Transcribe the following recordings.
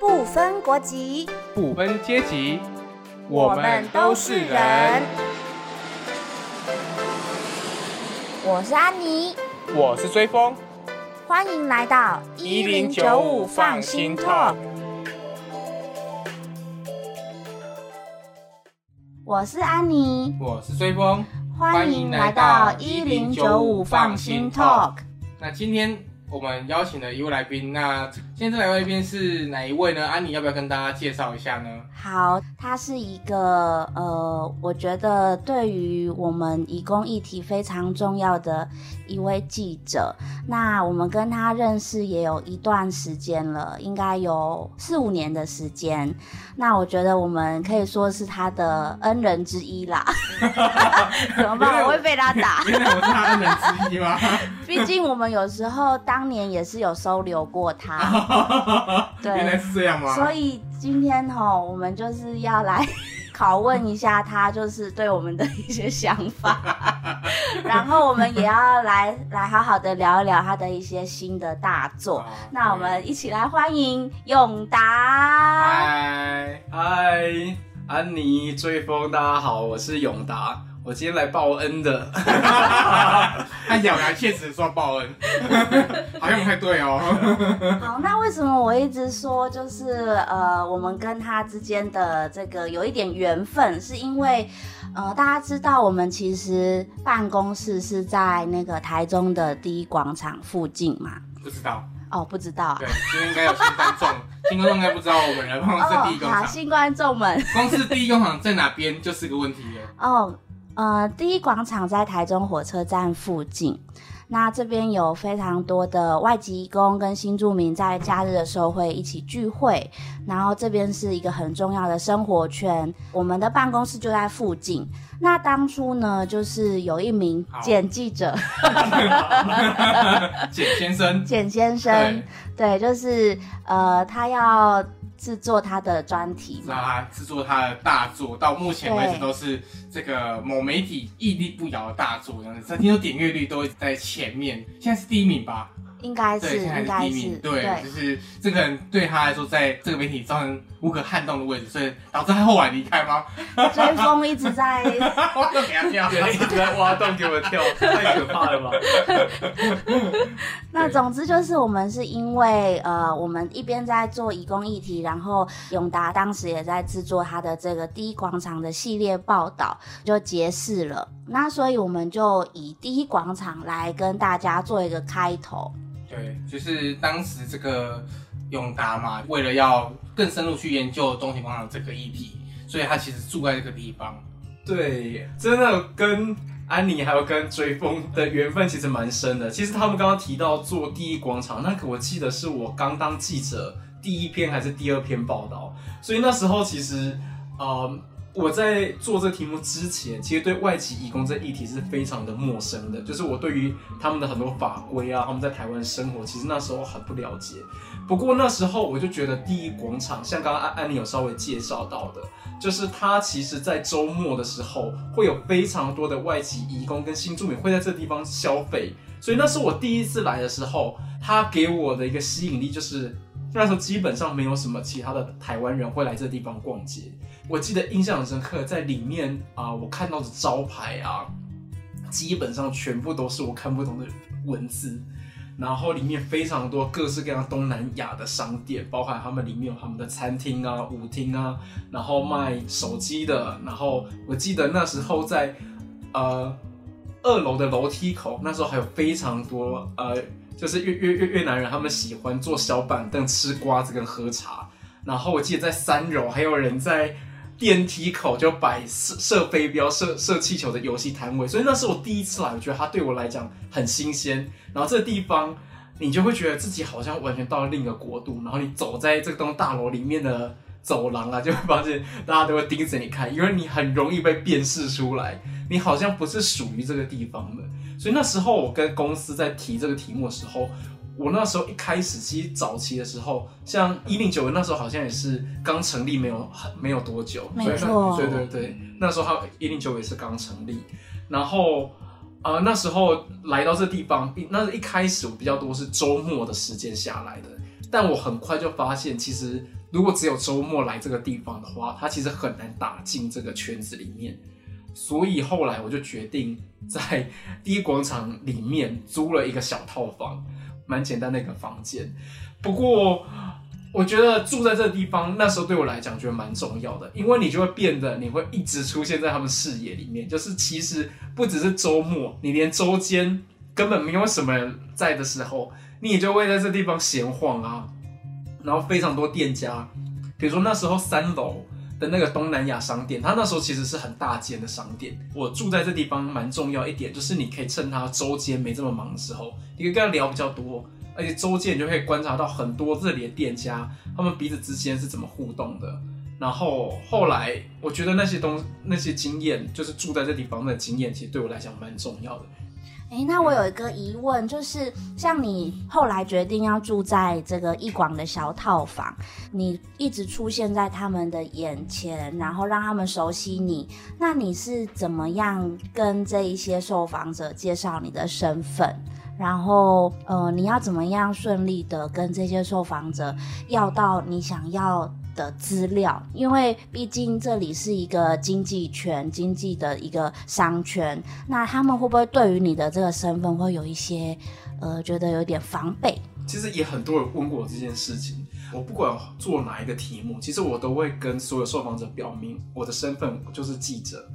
不分国籍，不分阶级，我们都是人。我是安妮，我是追风，欢迎来到一零九五放心 talk。我是安妮，我是追风，欢迎来到一零九五放心 talk。那今天我们邀请了一位来宾，那今天这两位来宾是哪一位呢？安妮要不要跟大家介绍一下呢？好，他是一个呃，我觉得对于我们移工议题非常重要的一位记者。那我们跟他认识也有一段时间了，应该有四五年的时间。那我觉得我们可以说是他的恩人之一啦。怎么办？我会被他打。原来我是他恩人之一吗？毕竟我们有时候当年也是有收留过他。对，原来是这样吗？所以今天哈，我们就是要来 拷问一下他，就是对我们的一些想法，然后我们也要来来好好的聊一聊他的一些新的大作。那我们一起来欢迎永达。嗨，嗨，安妮追风，大家好，我是永达，我今天来报恩的。他咬牙切齿说报恩，好像不太对哦。好，那为什么我一直说就是呃，我们跟他之间的这个有一点缘分，是因为呃，大家知道我们其实办公室是在那个台中的第一广场附近嘛？不知道哦，不知道。啊对，今天应该有新观众，新观众应该不知道我们的办公室第一广好，新观众们，公司第一广场在哪边就是个问题了。哦，呃，第一广场在台中火车站附近。那这边有非常多的外籍移工跟新住民在假日的时候会一起聚会，然后这边是一个很重要的生活圈。我们的办公室就在附近。那当初呢，就是有一名好简记者，简先生，简先生，对，就是呃，他要制作他的专题嘛，知道他制作他的大作，到目前为止都是这个某媒体屹立不摇的大作，这样子。听说点阅率都在前面，现在是第一名吧？应该，是，应该是第一名。是，对，就是这个人对他来说，在这个媒体造成无可撼动的位置，所以导致他后来离开吗？追风一直在 我都给他跳。对，一直在挖洞给我跳，太可怕了吧？那总之就是，我们是因为呃，我们一边在做移工议题，然后永达当时也在制作他的这个第一广场的系列报道，就结识了。那所以我们就以第一广场来跟大家做一个开头。对，就是当时这个永达嘛，为了要更深入去研究中庭广场这个议题，所以他其实住在这个地方。对，真的跟安妮还有跟追风的缘分其实蛮深的。其实他们刚刚提到做第一广场，那个我记得是我刚当记者第一篇还是第二篇报道，所以那时候其实呃。我在做这题目之前，其实对外籍移工这议题是非常的陌生的，就是我对于他们的很多法规啊，他们在台湾生活，其实那时候很不了解。不过那时候我就觉得第一广场，像刚刚安安妮有稍微介绍到的，就是它其实在周末的时候会有非常多的外籍移工跟新住民会在这地方消费，所以那是我第一次来的时候，它给我的一个吸引力就是那时候基本上没有什么其他的台湾人会来这地方逛街。我记得印象很深刻，在里面啊、我看到的招牌啊，基本上全部都是我看不懂的文字。然后里面非常多各式各样东南亚的商店，包含他们里面有他们的餐厅啊、舞厅啊，然后卖手机的。然后我记得那时候在呃二楼的楼梯口，那时候还有非常多呃，就是越越越越南人，他们喜欢坐小板凳吃瓜子跟喝茶。然后我记得在三楼还有人在电梯口就摆射射飞镖、射射气球的游戏摊位，所以那是我第一次来，我觉得它对我来讲很新鲜。然后这个地方，你就会觉得自己好像完全到了另一个国度。然后你走在这栋大楼里面的走廊啊，就会发现大家都会盯着你看，因为你很容易被辨识出来，你好像不是属于这个地方的。所以那时候我跟公司在提这个题目的时候，我那时候一开始其实早期的时候，像一零九那时候好像也是刚成立没有很没有多久，对对对，那时候一零九也是刚成立，然后呃那时候来到这地方，那一开始我比较多是周末的时间下来的，但我很快就发现，其实如果只有周末来这个地方的话，它其实很难打进这个圈子里面。所以后来我就决定在第一广场里面租了一个小套房，蛮简单的一个房间。不过我觉得住在这个地方，那时候对我来讲觉得蛮重要的，因为你就会变得你会一直出现在他们视野里面。就是其实不只是周末，你连周间根本没有什么人在的时候，你也就会在这地方闲晃啊。然后非常多店家，比如说那时候三楼。的那个东南亚商店，它那时候其实是很大间的商店。我住在这地方蛮重要一点，就是你可以趁它周间没这么忙的时候，你可以跟他聊比较多，而且周间你就可以观察到很多这里的店家，他们彼此之间是怎么互动的。然后后来我觉得那些东那些经验，就是住在这地方的经验，其实对我来讲蛮重要的。哎，那我有一个疑问，就是像你后来决定要住在这个一广的小套房，你一直出现在他们的眼前，然后让他们熟悉你，那你是怎么样跟这一些受访者介绍你的身份？然后，呃，你要怎么样顺利的跟这些受访者要到你想要？的资料，因为毕竟这里是一个经济圈、经济的一个商圈，那他们会不会对于你的这个身份会有一些呃觉得有点防备？其实也很多人问过我这件事情。我不管做哪一个题目，其实我都会跟所有受访者表明我的身份就是记者。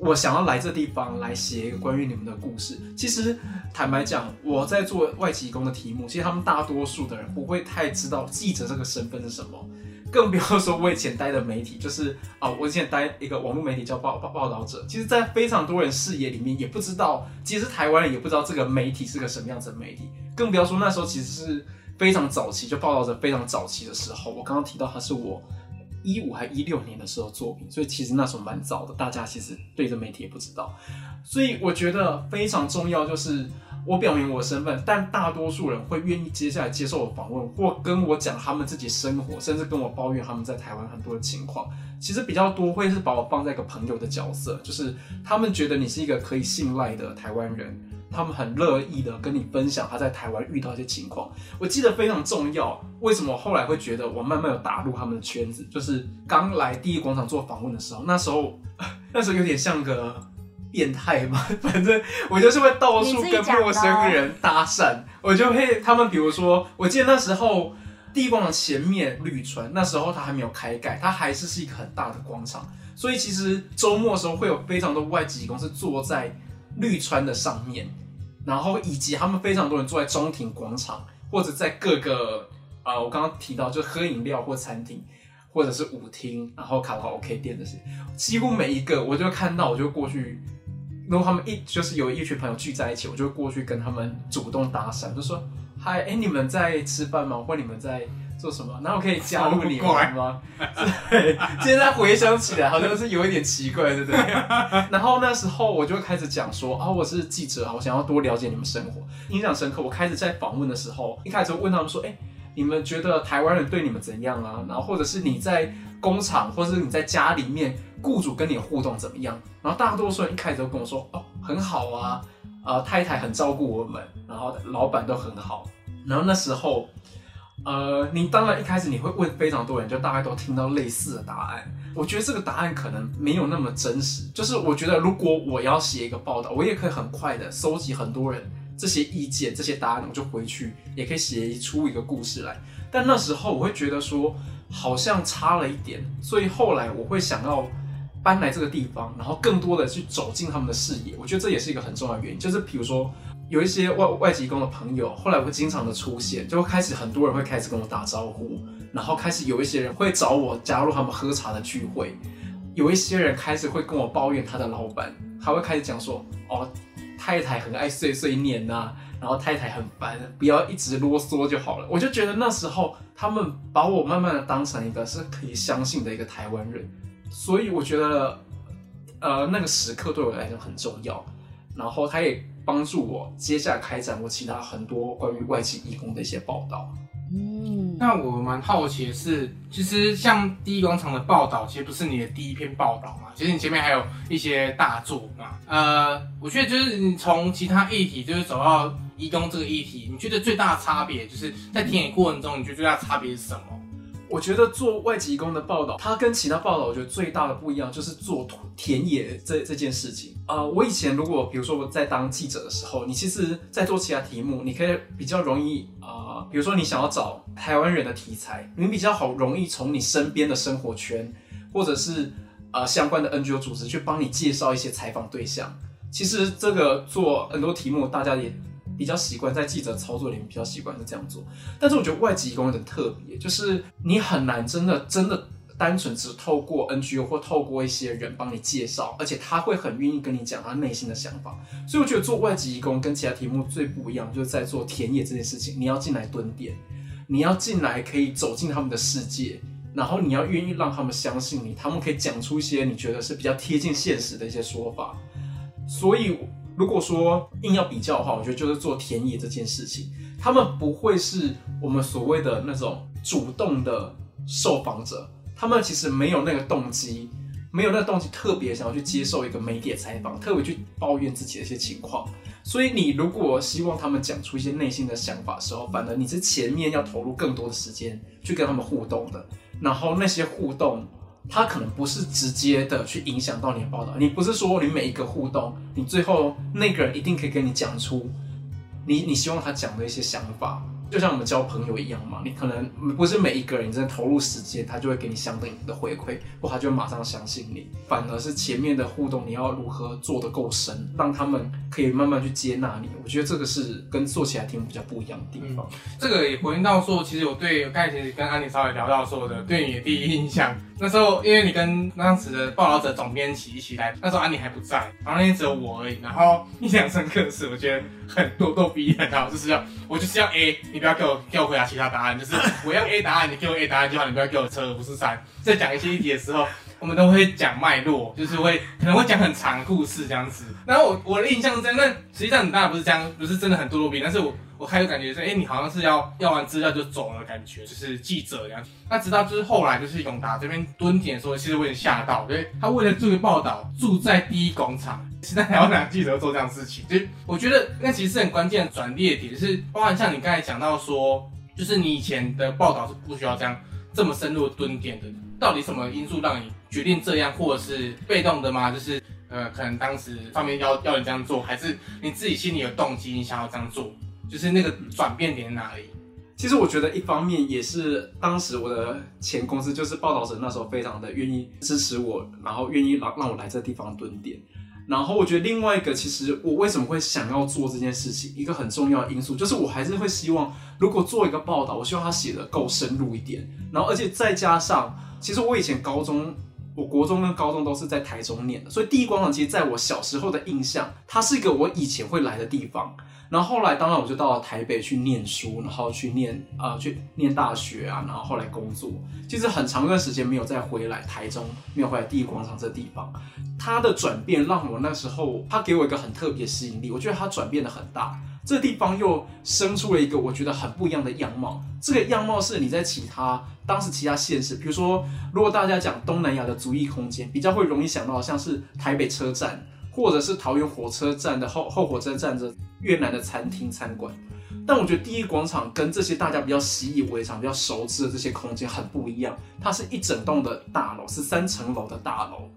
我想要来这地方来写一个关于你们的故事。其实坦白讲，我在做外籍工的题目，其实他们大多数的人不会太知道记者这个身份是什么。更不要说我以前待的媒体，就是啊，我以前待一个网络媒体叫报报报道者。其实，在非常多人视野里面，也不知道，其实台湾人也不知道这个媒体是个什么样子的媒体。更不要说那时候其实是非常早期，就报道者非常早期的时候。我刚刚提到他是我一五还一六年的时候作品，所以其实那时候蛮早的，大家其实对这媒体也不知道。所以我觉得非常重要就是。我表明我的身份，但大多数人会愿意接下来接受我访问，或跟我讲他们自己生活，甚至跟我抱怨他们在台湾很多的情况。其实比较多会是把我放在一个朋友的角色，就是他们觉得你是一个可以信赖的台湾人，他们很乐意的跟你分享他在台湾遇到一些情况。我记得非常重要，为什么我后来会觉得我慢慢有打入他们的圈子？就是刚来第一广场做访问的时候，那时候 那时候有点像个。变态嘛，反正我就是会到处跟陌生人搭讪，我就会他们比如说，我记得那时候地广场前面绿川，那时候它还没有开盖，它还是是一个很大的广场，所以其实周末的时候会有非常多外籍公司坐在绿川的上面，然后以及他们非常多人坐在中庭广场或者在各个啊，我刚刚提到就喝饮料或餐厅或者是舞厅，然后卡拉 OK 店这些，几乎每一个我就看到我就过去。如果他们一就是有一群朋友聚在一起，我就会过去跟他们主动搭讪，就说：“嗨，哎，你们在吃饭吗？或你们在做什么？然后可以加入你们吗？”对，现在回想起来好像是有一点奇怪，对不对？然后那时候我就开始讲说：“啊，我是记者啊，我想要多了解你们生活，印象深刻。”我开始在访问的时候，一开始问他们说：“哎，你们觉得台湾人对你们怎样啊？然后或者是你在工厂，或者是你在家里面。”雇主跟你互动怎么样？然后大多数人一开始都跟我说：“哦，很好啊，呃，太太很照顾我们，然后老板都很好。”然后那时候，呃，你当然一开始你会问非常多人，就大概都听到类似的答案。我觉得这个答案可能没有那么真实。就是我觉得如果我要写一个报道，我也可以很快的收集很多人这些意见、这些答案，我就回去也可以写出一个故事来。但那时候我会觉得说，好像差了一点，所以后来我会想要。搬来这个地方，然后更多的去走进他们的视野，我觉得这也是一个很重要的原因。就是比如说，有一些外外籍工的朋友，后来会经常的出现，就会开始很多人会开始跟我打招呼，然后开始有一些人会找我加入他们喝茶的聚会，有一些人开始会跟我抱怨他的老板，还会开始讲说，哦，太太很爱碎碎念呐，然后太太很烦，不要一直啰嗦就好了。我就觉得那时候他们把我慢慢的当成一个是可以相信的一个台湾人。所以我觉得，呃，那个时刻对我来讲很重要，然后他也帮助我接下来开展我其他很多关于外籍义工的一些报道。嗯，那我蛮好奇的是，其实像第一广场的报道，其实不是你的第一篇报道嘛？其实你前面还有一些大作嘛？呃，我觉得就是你从其他议题，就是走到义工这个议题，你觉得最大的差别，就是在田野过程中，你觉得最大的差别是什么？我觉得做外籍工的报道，它跟其他报道我觉得最大的不一样就是做田野这这件事情啊、我以前如果比如说我在当记者的时候，你其实在做其他题目，你可以比较容易啊、比如说你想要找台湾人的题材，你比较好容易从你身边的生活圈或者是呃相关的 NGO 组织去帮你介绍一些采访对象。其实这个做很多题目，大家也比较习惯，在记者操作里面比较习惯是这样做。但是我觉得外籍义工有点特别，就是你很难真的真的单纯只透过 NGO 或透过一些人帮你介绍，而且他会很愿意跟你讲他内心的想法。所以我觉得做外籍义工跟其他题目最不一样，就是在做田野这件事情，你要进来蹲点，你要进来可以走进他们的世界。然后你要愿意让他们相信你，他们可以讲出一些你觉得是比较贴近现实的一些说法。所以，如果说硬要比较的话，我觉得就是做田野这件事情，他们不会是我们所谓的那种主动的受访者，他们其实没有那个动机，没有那个动机特别想要去接受一个媒体的采访，特别去抱怨自己的一些情况。所以，你如果希望他们讲出一些内心的想法的时候，反而你是前面要投入更多的时间去跟他们互动的，然后那些互动。它可能不是直接的去影响到你的报道，你不是说你每一个互动，你最后那个人一定可以跟你讲出你你希望他讲的一些想法，就像我们交朋友一样嘛，你可能不是每一个人真的投入时间，他就会给你相等的回馈，或他就马上相信你，反而是前面的互动你要如何做得够深，让他们可以慢慢去接纳你，我觉得这个是跟做起来题目比较不一样的地方。这个也回应到说，其实我对刚才其实跟安妮稍微聊到说的，对你的第一印象，那时候因为你跟当时的报道者总编辑一起来，那时候安妮还不在，然后那天只有我而已。然后印象深刻的是，我觉得很咄咄逼人啊，就是要我就是要 A，你不要给我给我回答其他答案，就是 我要 A 答案，你给我 A 答案就好，你不要给我车而不是山。在讲一些议题的时候。我们都会讲脉络，就是会可能会讲很长故事这样子。然后我我的印象是这样，但实际上你当然不是这样，不是真的很咄咄逼人。但是我我开始感觉是，哎、你好像是要要完资料就走了，感觉就是记者这样。那直到就是后来就是永达这边蹲点的时候，其实我有点吓到，因为他为了这个报道住在第一广场。现在台湾哪记者做这样的事情？就是我觉得那其实是很关键的转捩点，是包含像你刚才讲到说，就是你以前的报道是不需要这样这么深入蹲点的。到底什么因素让你决定这样，或者是被动的吗？就是呃，可能当时上面要要你这样做，还是你自己心里有动机，你想要这样做？就是那个转变点在哪里？其实我觉得一方面也是当时我的前公司就是报道者那时候非常的愿意支持我，然后愿意让让我来这地方蹲点。然后我觉得另外一个，其实我为什么会想要做这件事情，一个很重要的因素就是我还是会希望，如果做一个报道，我希望它写的够深入一点，然后而且再加上，其实我以前高中。我国中跟高中都是在台中念的，所以第一广场其实在我小时候的印象，它是一个我以前会来的地方。然后后来，当然我就到了台北去念书，然后去念啊、呃、去念大学啊，然后后来工作。其实很长一段时间没有再回来台中，没有回来第一广场这地方。它的转变让我那时候，它给我一个很特别吸引力。我觉得它转变的很大，这地方又生出了一个我觉得很不一样的样貌。这个样貌是你在其他当时其他县市，比如说如果大家讲东南亚的足艺空间，比较会容易想到像是台北车站。或者是桃园火车站的后后火车站的越南的餐厅餐馆，但我觉得第一广场跟这些大家比较习以为常、比较熟知的这些空间很不一样。它是一整栋的大楼，是三层楼的大楼，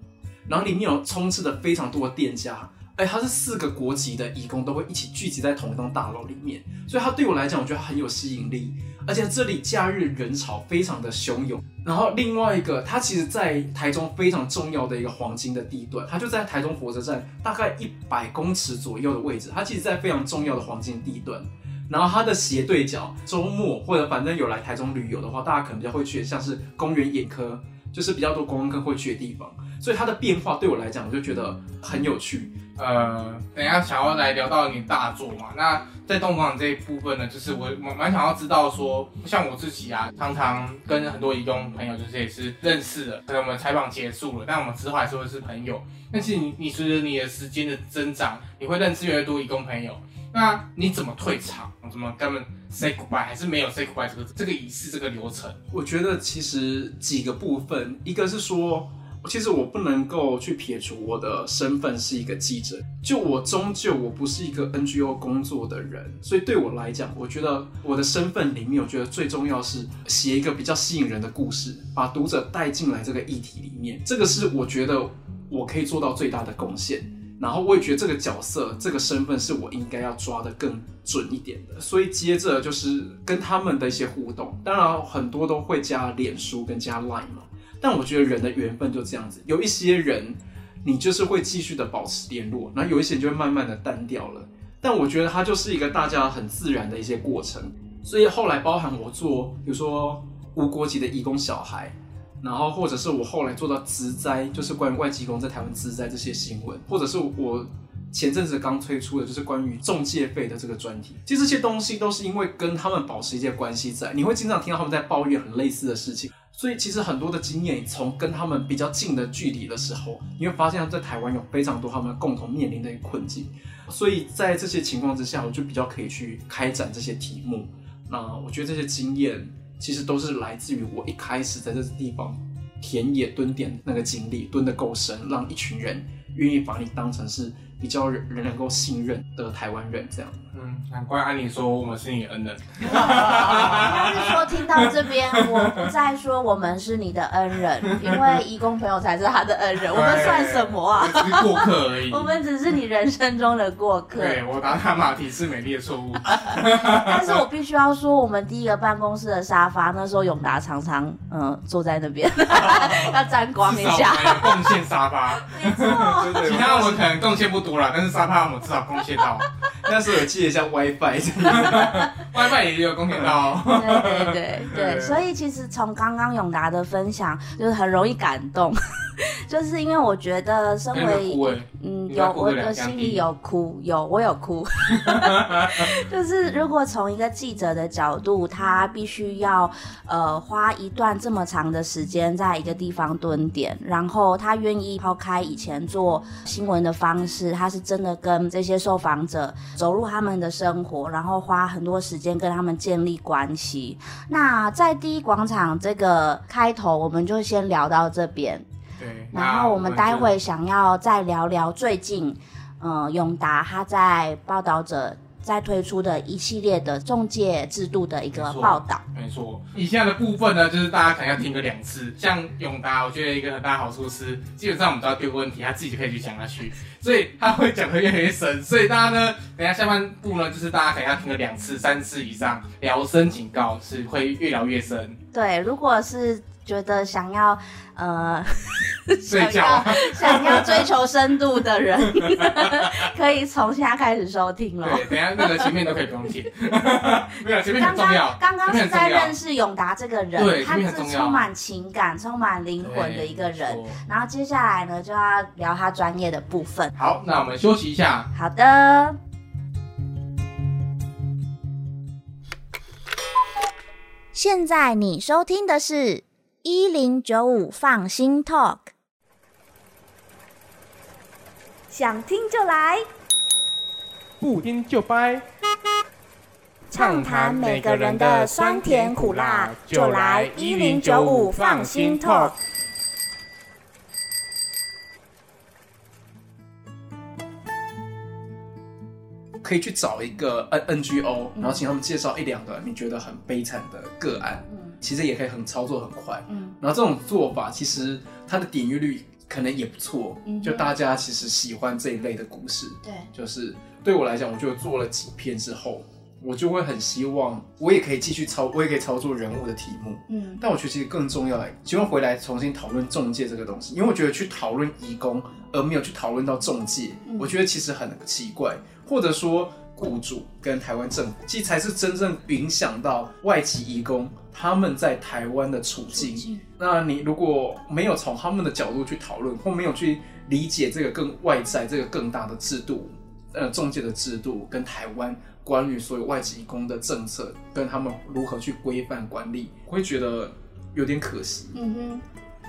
然后里面有充斥着非常多的店家，哎，它是四个国籍的义工都会一起聚集在同一栋大楼里面，所以它对我来讲，我觉得很有吸引力。而且这里假日人潮非常的汹涌。然后另外一个，它其实，在台中非常重要的一个黄金的地段，它就在台中火车站大概一百公尺左右的位置，它其实，在非常重要的黄金地段。然后它的斜对角，周末或者反正有来台中旅游的话，大家可能比较会去，像是公园眼科，就是比较多观光客会去的地方。所以它的变化对我来讲，我就觉得很有趣。呃，等一下想要来聊到你大作嘛，那在东广场这一部分呢，就是我蛮蛮想要知道说，像我自己啊，常常跟很多移工朋友就是也是认识的，可能我们采访结束了，但我们之后还是会是朋友。但是你你随着你的时间的增长，你会认识越来越多移工朋友，那你怎么退场？怎么跟他们 say goodbye？还是没有 say goodbye 这个这个仪式这个流程？我觉得其实几个部分，一个是说。其实我不能够去撇除我的身份是一个记者，就我终究我不是一个 NGO 工作的人，所以对我来讲，我觉得我的身份里面，我觉得最重要是写一个比较吸引人的故事，把读者带进来这个议题里面，这个是我觉得我可以做到最大的贡献。然后我也觉得这个角色、这个身份是我应该要抓得更准一点的，所以接着就是跟他们的一些互动，当然很多都会加脸书跟加 Line 嘛。但我觉得人的缘分就这样子，有一些人你就是会继续的保持联络，然后有一些人就会慢慢的淡掉了。但我觉得它就是一个大家很自然的一些过程。所以后来包含我做，比如说无国籍的义工小孩，然后或者是我后来做到职灾，就是关于外籍工在台湾职灾这些新闻，或者是我前阵子刚推出的就是关于中介费的这个专题。其实这些东西都是因为跟他们保持一些关系在，你会经常听到他们在抱怨很类似的事情。所以其实很多的经验，从跟他们比较近的距离的时候，你会发现在台湾有非常多他们共同面临的一个困境。所以在这些情况之下，我就比较可以去开展这些题目。那我觉得这些经验其实都是来自于我一开始在这地方田野蹲点那个经历，蹲得够深，让一群人愿意把你当成是。比较人能够信任的台湾人，这样。嗯，难怪安妮说我们是你恩人。应该是说听到这边，我不再说我们是你的恩人，因为义工朋友才是他的恩人，我们算什么啊？只是过客而已。我们只是你人生中的过客。对我打卡马蹄是美丽的错误。但是我必须要说，我们第一个办公室的沙发，那时候永达常常嗯坐在那边，要沾光一下。贡献沙发，没错。其他我们可能贡献不多。但是沙发我们至少贡献到，那时候有记得像 WiFi，WiFi 也有贡献到。对对对对，所以其实从刚刚永达的分享，就是很容易感动。就是因为我觉得，身为嗯，有我的心里有哭，有我有哭。就是如果从一个记者的角度，他必须要呃花一段这么长的时间在一个地方蹲点，然后他愿意抛开以前做新闻的方式，他是真的跟这些受访者走入他们的生活，然后花很多时间跟他们建立关系。那在第一广场这个开头，我们就先聊到这边。然后我们待会想要再聊聊最近，嗯，永达他在报道者在推出的一系列的中介制度的一个报道。没错，以下的部分呢，就是大家可能要听个两次。像永达，我觉得一个很大好处是，基本上我们只要丢个问题，他自己就可以去讲下去，所以他会讲的越来越深。所以大家呢，等下下半部呢，就是大家可能要听个两次、三次以上，聊深警告是会越聊越深。对，如果是。觉得想要呃，想要想要追求深度的人，可以从现在开始收听了。对，等下那个前面都可以不用听，没有前面很重要。刚刚是在认识永达这个人，对，他是充满情感、充满灵魂的一个人。然后接下来呢，就要聊他专业的部分。好，那我们休息一下。好的。现在你收听的是。一零九五放心 Talk，想听就来，不听就掰。畅谈每个人的酸甜苦辣，就来一零九五放心 Talk。可以去找一个 N NGO，然后请他们介绍一两个你觉得很悲惨的个案。其实也可以很操作很快，嗯，然后这种做法其实它的点阅率可能也不错，嗯，就大家其实喜欢这一类的故事，对，就是对我来讲，我就做了几篇之后，我就会很希望我也可以继续操，我也可以操作人物的题目，嗯，但我觉得其实更重要，希望回来重新讨论中介这个东西，因为我觉得去讨论移工而没有去讨论到中介，我觉得其实很奇怪，或者说。雇主跟台湾政府，其实才是真正影响到外籍移工他们在台湾的处境。那你如果没有从他们的角度去讨论，或没有去理解这个更外在、这个更大的制度，呃，中介的制度跟台湾关于所有外籍移工的政策，跟他们如何去规范管理，我会觉得有点可惜。嗯哼，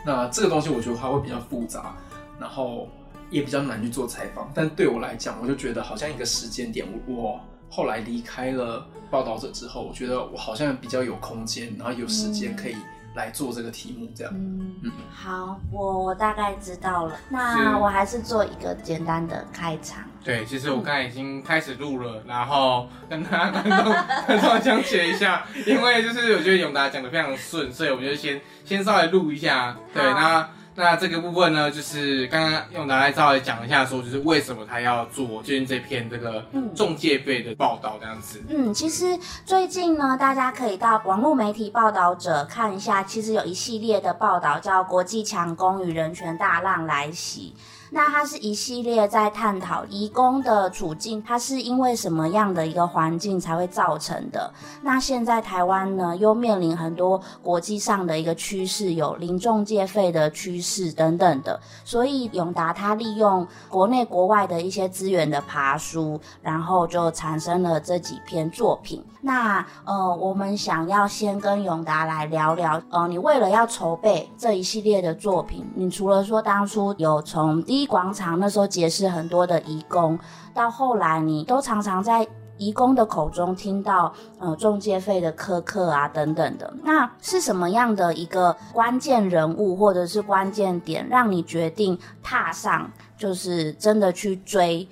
那这个东西我觉得它会比较复杂，然后。也比较难去做采访，但对我来讲，我就觉得好像一个时间点，我后来离开了报道者之后，我觉得我好像比较有空间，然后有时间可以来做这个题目，这样。嗯嗯，好，我我大概知道了。那我还是做一个简单的开场。对，其实我刚才已经开始录了，然后跟大家观众观众讲解一下，因为就是我觉得永达讲的非常顺，所以我就先先稍微录一下。对，那那这个部分呢，就是刚刚用拿来稍微讲一下，说就是为什么他要做最近这篇这个嗯中介费的报道这样子。嗯，其实最近呢，大家可以到网络媒体报道者看一下，其实有一系列的报道叫《国际强攻与人权大浪来袭》。那它是一系列在探讨移工的处境，它是因为什么样的一个环境才会造成的？那现在台湾呢，又面临很多国际上的一个趋势，有零中介费的趋势等等的，所以永达它利用国内国外的一些资源的爬书，然后就产生了这几篇作品。那呃，我们想要先跟永达来聊聊，呃，你为了要筹备这一系列的作品，你除了说当初有从第广场那时候结识很多的义工，到后来你都常常在义工的口中听到呃中介费的苛刻啊等等的，那是什么样的一个关键人物或者是关键点，让你决定踏上就是真的去追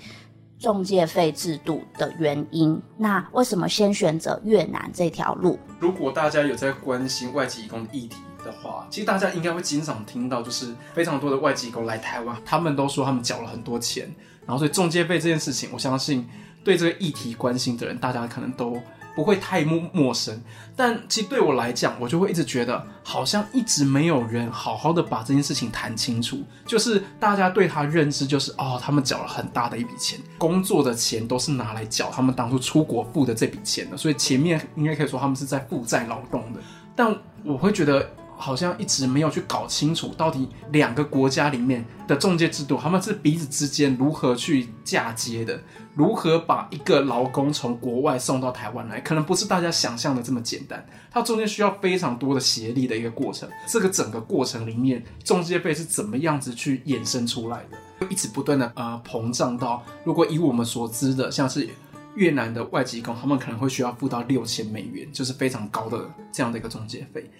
中介费制度的原因？那为什么先选择越南这条路？如果大家有在关心外籍移工的议题的话，其实大家应该会经常听到，就是非常多的外籍工来台湾，他们都说他们缴了很多钱，然后所以中介费这件事情，我相信对这个议题关心的人，大家可能都不会太陌陌生。但其实对我来讲，我就会一直觉得，好像一直没有人好好的把这件事情谈清楚。就是大家对他认知就是，哦，他们缴了很大的一笔钱，工作的钱都是拿来缴他们当初出国付的这笔钱的，所以前面应该可以说他们是在负债劳动的。但我会觉得。好像一直没有去搞清楚，到底两个国家里面的中介制度，他们是彼此之间如何去嫁接的，如何把一个劳工从国外送到台湾来，可能不是大家想象的这么简单，它中间需要非常多的协力的一个过程。这个整个过程里面，中介费是怎么样子去衍生出来的，一直不断的呃膨胀到，如果以我们所知的，像是。越南的外籍工，他们可能会需要付到六千美元，就是非常高的这样的一个中介费。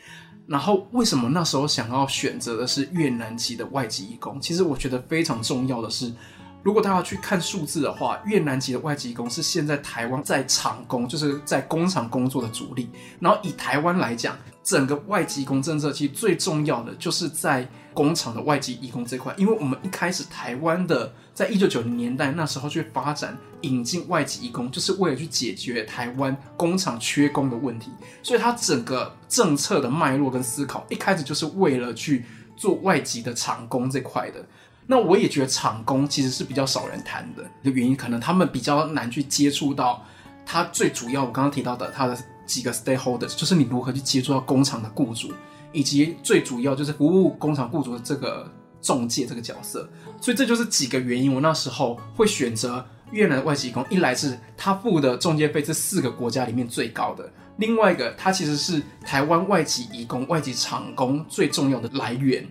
然后为什么那时候想要选择的是越南籍的外籍义工？其实我觉得非常重要的是，如果大家去看数字的话，越南籍的外籍工是现在台湾在厂工，就是在工厂工作的主力。然后以台湾来讲，整个外籍工政策其实最重要的就是在工厂的外籍义工这块，因为我们一开始台湾的在一九九零年代那时候去发展引进外籍义工，就是为了去解决台湾工厂缺工的问题，所以他整个政策的脉络跟思考一开始就是为了去做外籍的厂工这块的。那我也觉得厂工其实是比较少人谈的的原因，可能他们比较难去接触到他最主要我刚刚提到的他的几个 stakeholders，就是你如何去接触到工厂的雇主。以及最主要就是服务工厂雇主的这个中介这个角色，所以这就是几个原因。我那时候会选择越南外籍工，一来是他付的中介费是四个国家里面最高的，另外一个他其实是台湾外籍移工、外籍厂工最重要的来源。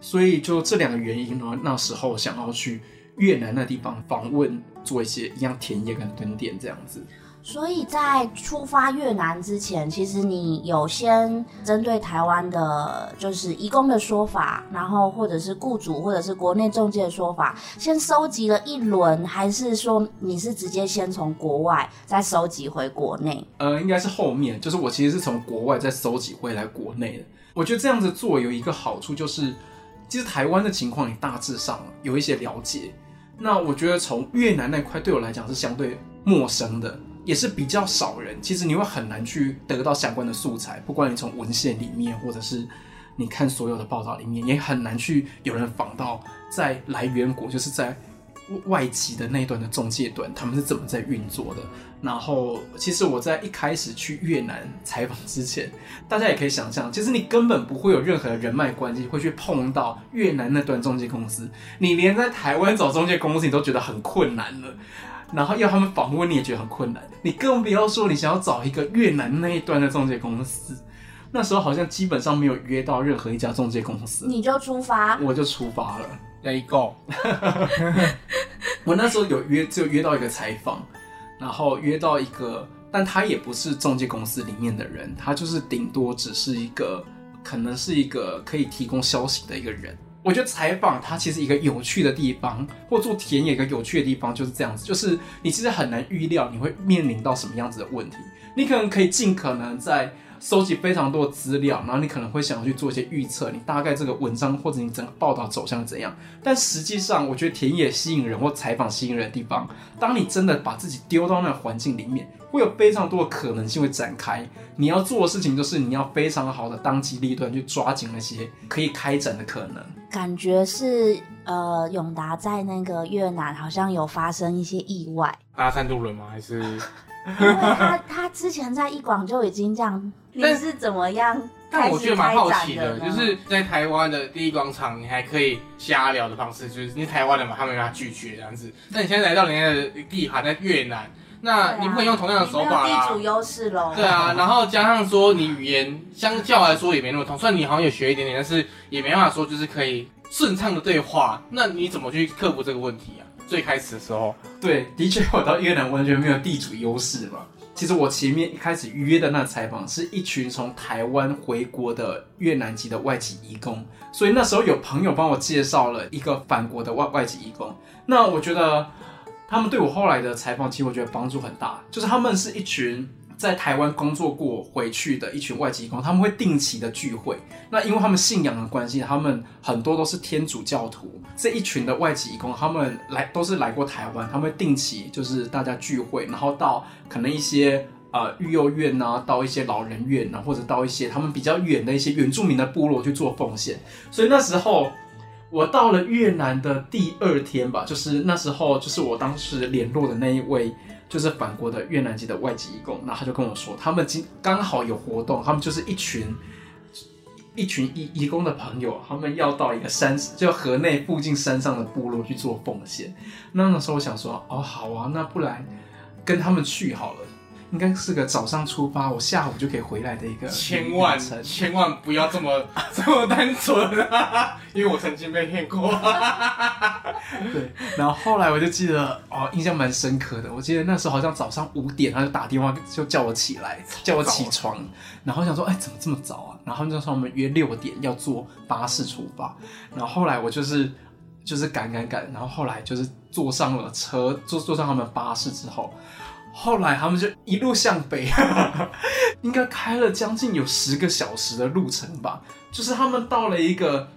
所以就这两个原因呢，那时候想要去越南那地方访问，做一些一样田野跟蹲点这样子。所以在出发越南之前，其实你有先针对台湾的，就是移工的说法，然后或者是雇主或者是国内中介的说法，先收集了一轮，还是说你是直接先从国外再收集回国内？呃，应该是后面，就是我其实是从国外再收集回来国内的。我觉得这样子做有一个好处，就是其实台湾的情况你大致上有一些了解。那我觉得从越南那块对我来讲是相对陌生的。也是比较少人，其实你会很难去得到相关的素材，不管你从文献里面，或者是你看所有的报道里面，也很难去有人访到在来源国，就是在外籍的那一段的中介端，他们是怎么在运作的。然后，其实我在一开始去越南采访之前，大家也可以想象，其实你根本不会有任何的人脉关系会去碰到越南那段中介公司，你连在台湾找中介公司你都觉得很困难了。然后要他们访问你也觉得很困难，你更不要说你想要找一个越南那一端的中介公司。那时候好像基本上没有约到任何一家中介公司，你就出发，我就出发了。Let go。我那时候有约，就约到一个采访，然后约到一个，但他也不是中介公司里面的人，他就是顶多只是一个可能是一个可以提供消息的一个人。我觉得采访它其实一个有趣的地方，或做田野一个有趣的地方就是这样子，就是你其实很难预料你会面临到什么样子的问题，你可能可以尽可能在。收集非常多的资料，然后你可能会想要去做一些预测，你大概这个文章或者你整个报道走向怎样？但实际上，我觉得田野吸引人或采访吸引人的地方，当你真的把自己丢到那个环境里面，会有非常多的可能性会展开。你要做的事情就是你要非常好的当机立断去抓紧那些可以开展的可能。感觉是呃，永达在那个越南好像有发生一些意外，搭三渡轮吗？还是？因为他他之前在一广就已经这样，你是怎么样？但我觉得蛮好奇的，就是在台湾的第一广场，你还可以瞎聊的方式，就是你台湾的嘛，他没办法拒绝这样子。那你现在来到人家的地盘在越南，那你不可以用同样的手法啦。地主优势喽。对啊，然后加上说你语言相较来说也没那么通，虽然你好像有学一点点，但是也没办法说就是可以顺畅的对话。那你怎么去克服这个问题啊？最开始的时候，对，的确我到越南完全没有地主优势嘛。其实我前面一开始预约的那采访是一群从台湾回国的越南籍的外籍移工，所以那时候有朋友帮我介绍了一个返国的外外籍移工。那我觉得他们对我后来的采访，其实我觉得帮助很大，就是他们是一群。在台湾工作过回去的一群外籍工，他们会定期的聚会。那因为他们信仰的关系，他们很多都是天主教徒。这一群的外籍工，他们来都是来过台湾，他们会定期就是大家聚会，然后到可能一些呃育幼院呐，到一些老人院呐，或者到一些他们比较远的一些原住民的部落去做奉献。所以那时候我到了越南的第二天吧，就是那时候就是我当时联络的那一位。就是法国的越南籍的外籍义工，然后他就跟我说，他们今刚好有活动，他们就是一群一群义义工的朋友，他们要到一个山，就河内附近山上的部落去做奉献。那那时候我想说，哦，好啊，那不然跟他们去好了。应该是个早上出发，我下午就可以回来的一个。千万千万不要这么 这么单纯啊！因为我曾经被骗过。对，然后后来我就记得哦，印象蛮深刻的。我记得那时候好像早上五点，他就打电话就叫我起来，叫我起床。然后想说，哎，怎么这么早啊？然后他们就说我们约六点要坐巴士出发。然后后来我就是就是赶赶赶，然后后来就是坐上了车，坐坐上他们巴士之后。后来他们就一路向北，应该开了将近有十个小时的路程吧。就是他们到了一个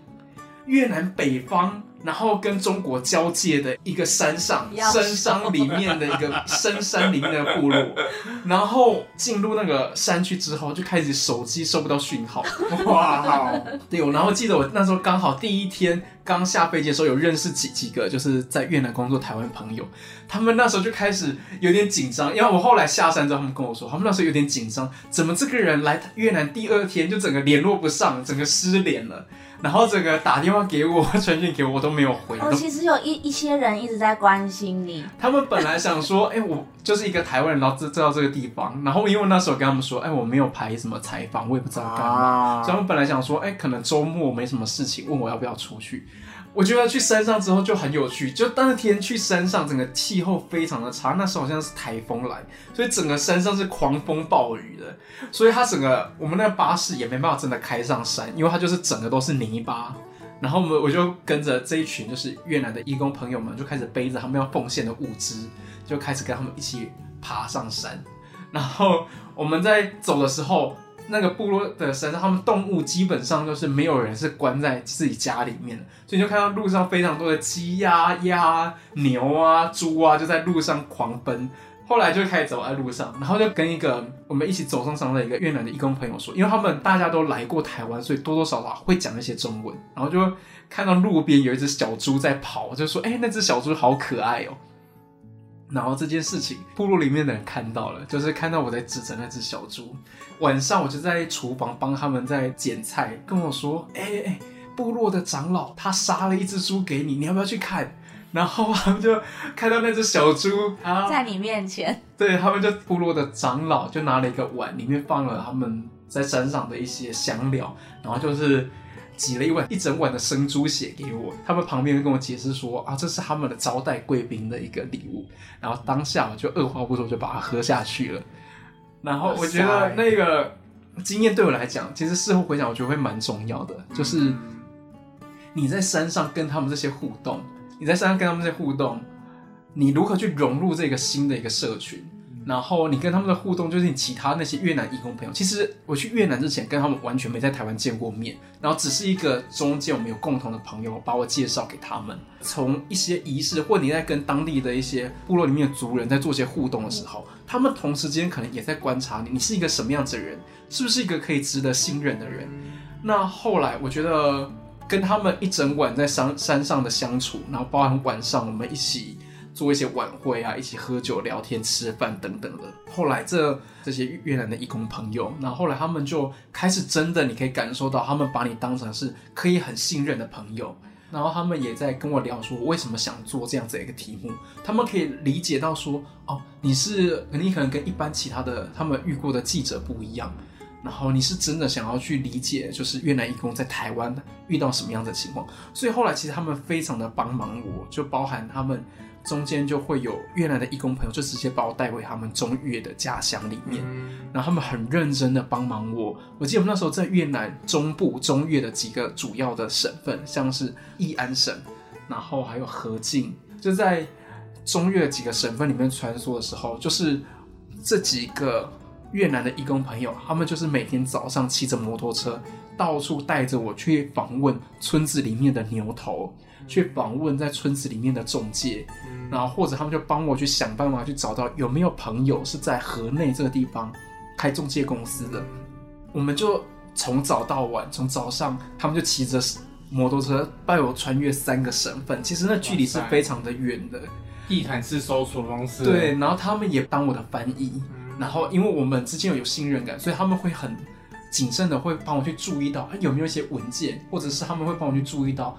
越南北方。然后跟中国交界的一个山上，深山里面的一个深山里面的部落，然后进入那个山区之后，就开始手机收不到讯号。哇，对，我然后记得我那时候刚好第一天刚下飞机的时候，有认识几几个就是在越南工作台湾朋友，他们那时候就开始有点紧张，因为我后来下山之后，他们跟我说，他们那时候有点紧张，怎么这个人来越南第二天就整个联络不上，整个失联了。然后这个打电话给我、传讯给我我都没有回。哦，其实有一一些人一直在关心你。他们本来想说，哎，我就是一个台湾人，然后知知道这个地方。然后因为那时候跟他们说，哎，我没有排什么采访，我也不知道干嘛。所以他们本来想说，哎，可能周末没什么事情，问我要不要出去。我觉得去山上之后就很有趣，就当天去山上，整个气候非常的差。那时候好像是台风来，所以整个山上是狂风暴雨的，所以它整个我们那个巴士也没办法真的开上山，因为它就是整个都是泥巴。然后我们我就跟着这一群就是越南的义工朋友们，就开始背着他们要奉献的物资，就开始跟他们一起爬上山。然后我们在走的时候。那个部落的山上，他们动物基本上都是没有人是关在自己家里面的，所以你就看到路上非常多的鸡呀、鸭、牛啊、猪啊，就在路上狂奔。后来就开始走在路上，然后就跟一个我们一起走上山的一个越南的义工朋友说，因为他们大家都来过台湾，所以多多少少会讲一些中文。然后就看到路边有一只小猪在跑，就说：“哎，那只小猪好可爱哦。”然后这件事情，部落里面的人看到了，就是看到我在指着那只小猪。晚上我就在厨房帮他们在剪菜，跟我说：“哎哎，部落的长老他杀了一只猪给你，你要不要去看？”然后他们就看到那只小猪在你面前，对 他们就部落的长老就拿了一个碗，里面放了他们在山上的一些香料，然后就是。挤了一碗一整碗的生猪血给我，他们旁边跟我解释说啊，这是他们的招待贵宾的一个礼物。然后当下我就二话不说就把它喝下去了。然后我觉得那个经验对我来讲，其实事后回想，我觉得会蛮重要的，就是你在山上跟他们这些互动，你在山上跟他们这些互动，你如何去融入这个新的一个社群，然后你跟他们的互动，就是你其他那些越南义工朋友。其实我去越南之前，跟他们完全没在台湾见过面，然后只是一个中间我们有共同的朋友把我介绍给他们。从一些仪式，或你在跟当地的一些部落里面的族人在做一些互动的时候，他们同时间可能也在观察你，你是一个什么样子的人，是不是一个可以值得信任的人。那后来我觉得跟他们一整晚在山山上的相处，然后包含晚上我们一起做一些晚会啊，一起喝酒、聊天、吃饭等等的。后来这这些越南的义工朋友，那后来他们就开始真的，你可以感受到他们把你当成是可以很信任的朋友。然后他们也在跟我聊说，为什么想做这样子一个题目。他们可以理解到说，哦，你是你可能跟一般其他的他们遇过的记者不一样。然后你是真的想要去理解，就是越南义工在台湾遇到什么样的情况，所以后来其实他们非常的帮忙我，就包含他们中间就会有越南的义工朋友，就直接把我带回他们中越的家乡里面，然后他们很认真的帮忙我。我记得我们那时候在越南中部中越的几个主要的省份，像是义安省，然后还有河静，就在中越几个省份里面穿梭的时候，就是这几个。越南的义工朋友，他们就是每天早上骑着摩托车，到处带着我去访问村子里面的牛头，去访问在村子里面的中介，然后或者他们就帮我去想办法去找到有没有朋友是在河内这个地方开中介公司的，我们就从早到晚，从早上他们就骑着摩托车带我穿越三个省份，其实那距离是非常的远的，地毯式搜索方式，对，然后他们也当我的翻译。然后，因为我们之间有信任感，所以他们会很谨慎的会帮我去注意到有没有一些文件，或者是他们会帮我去注意到，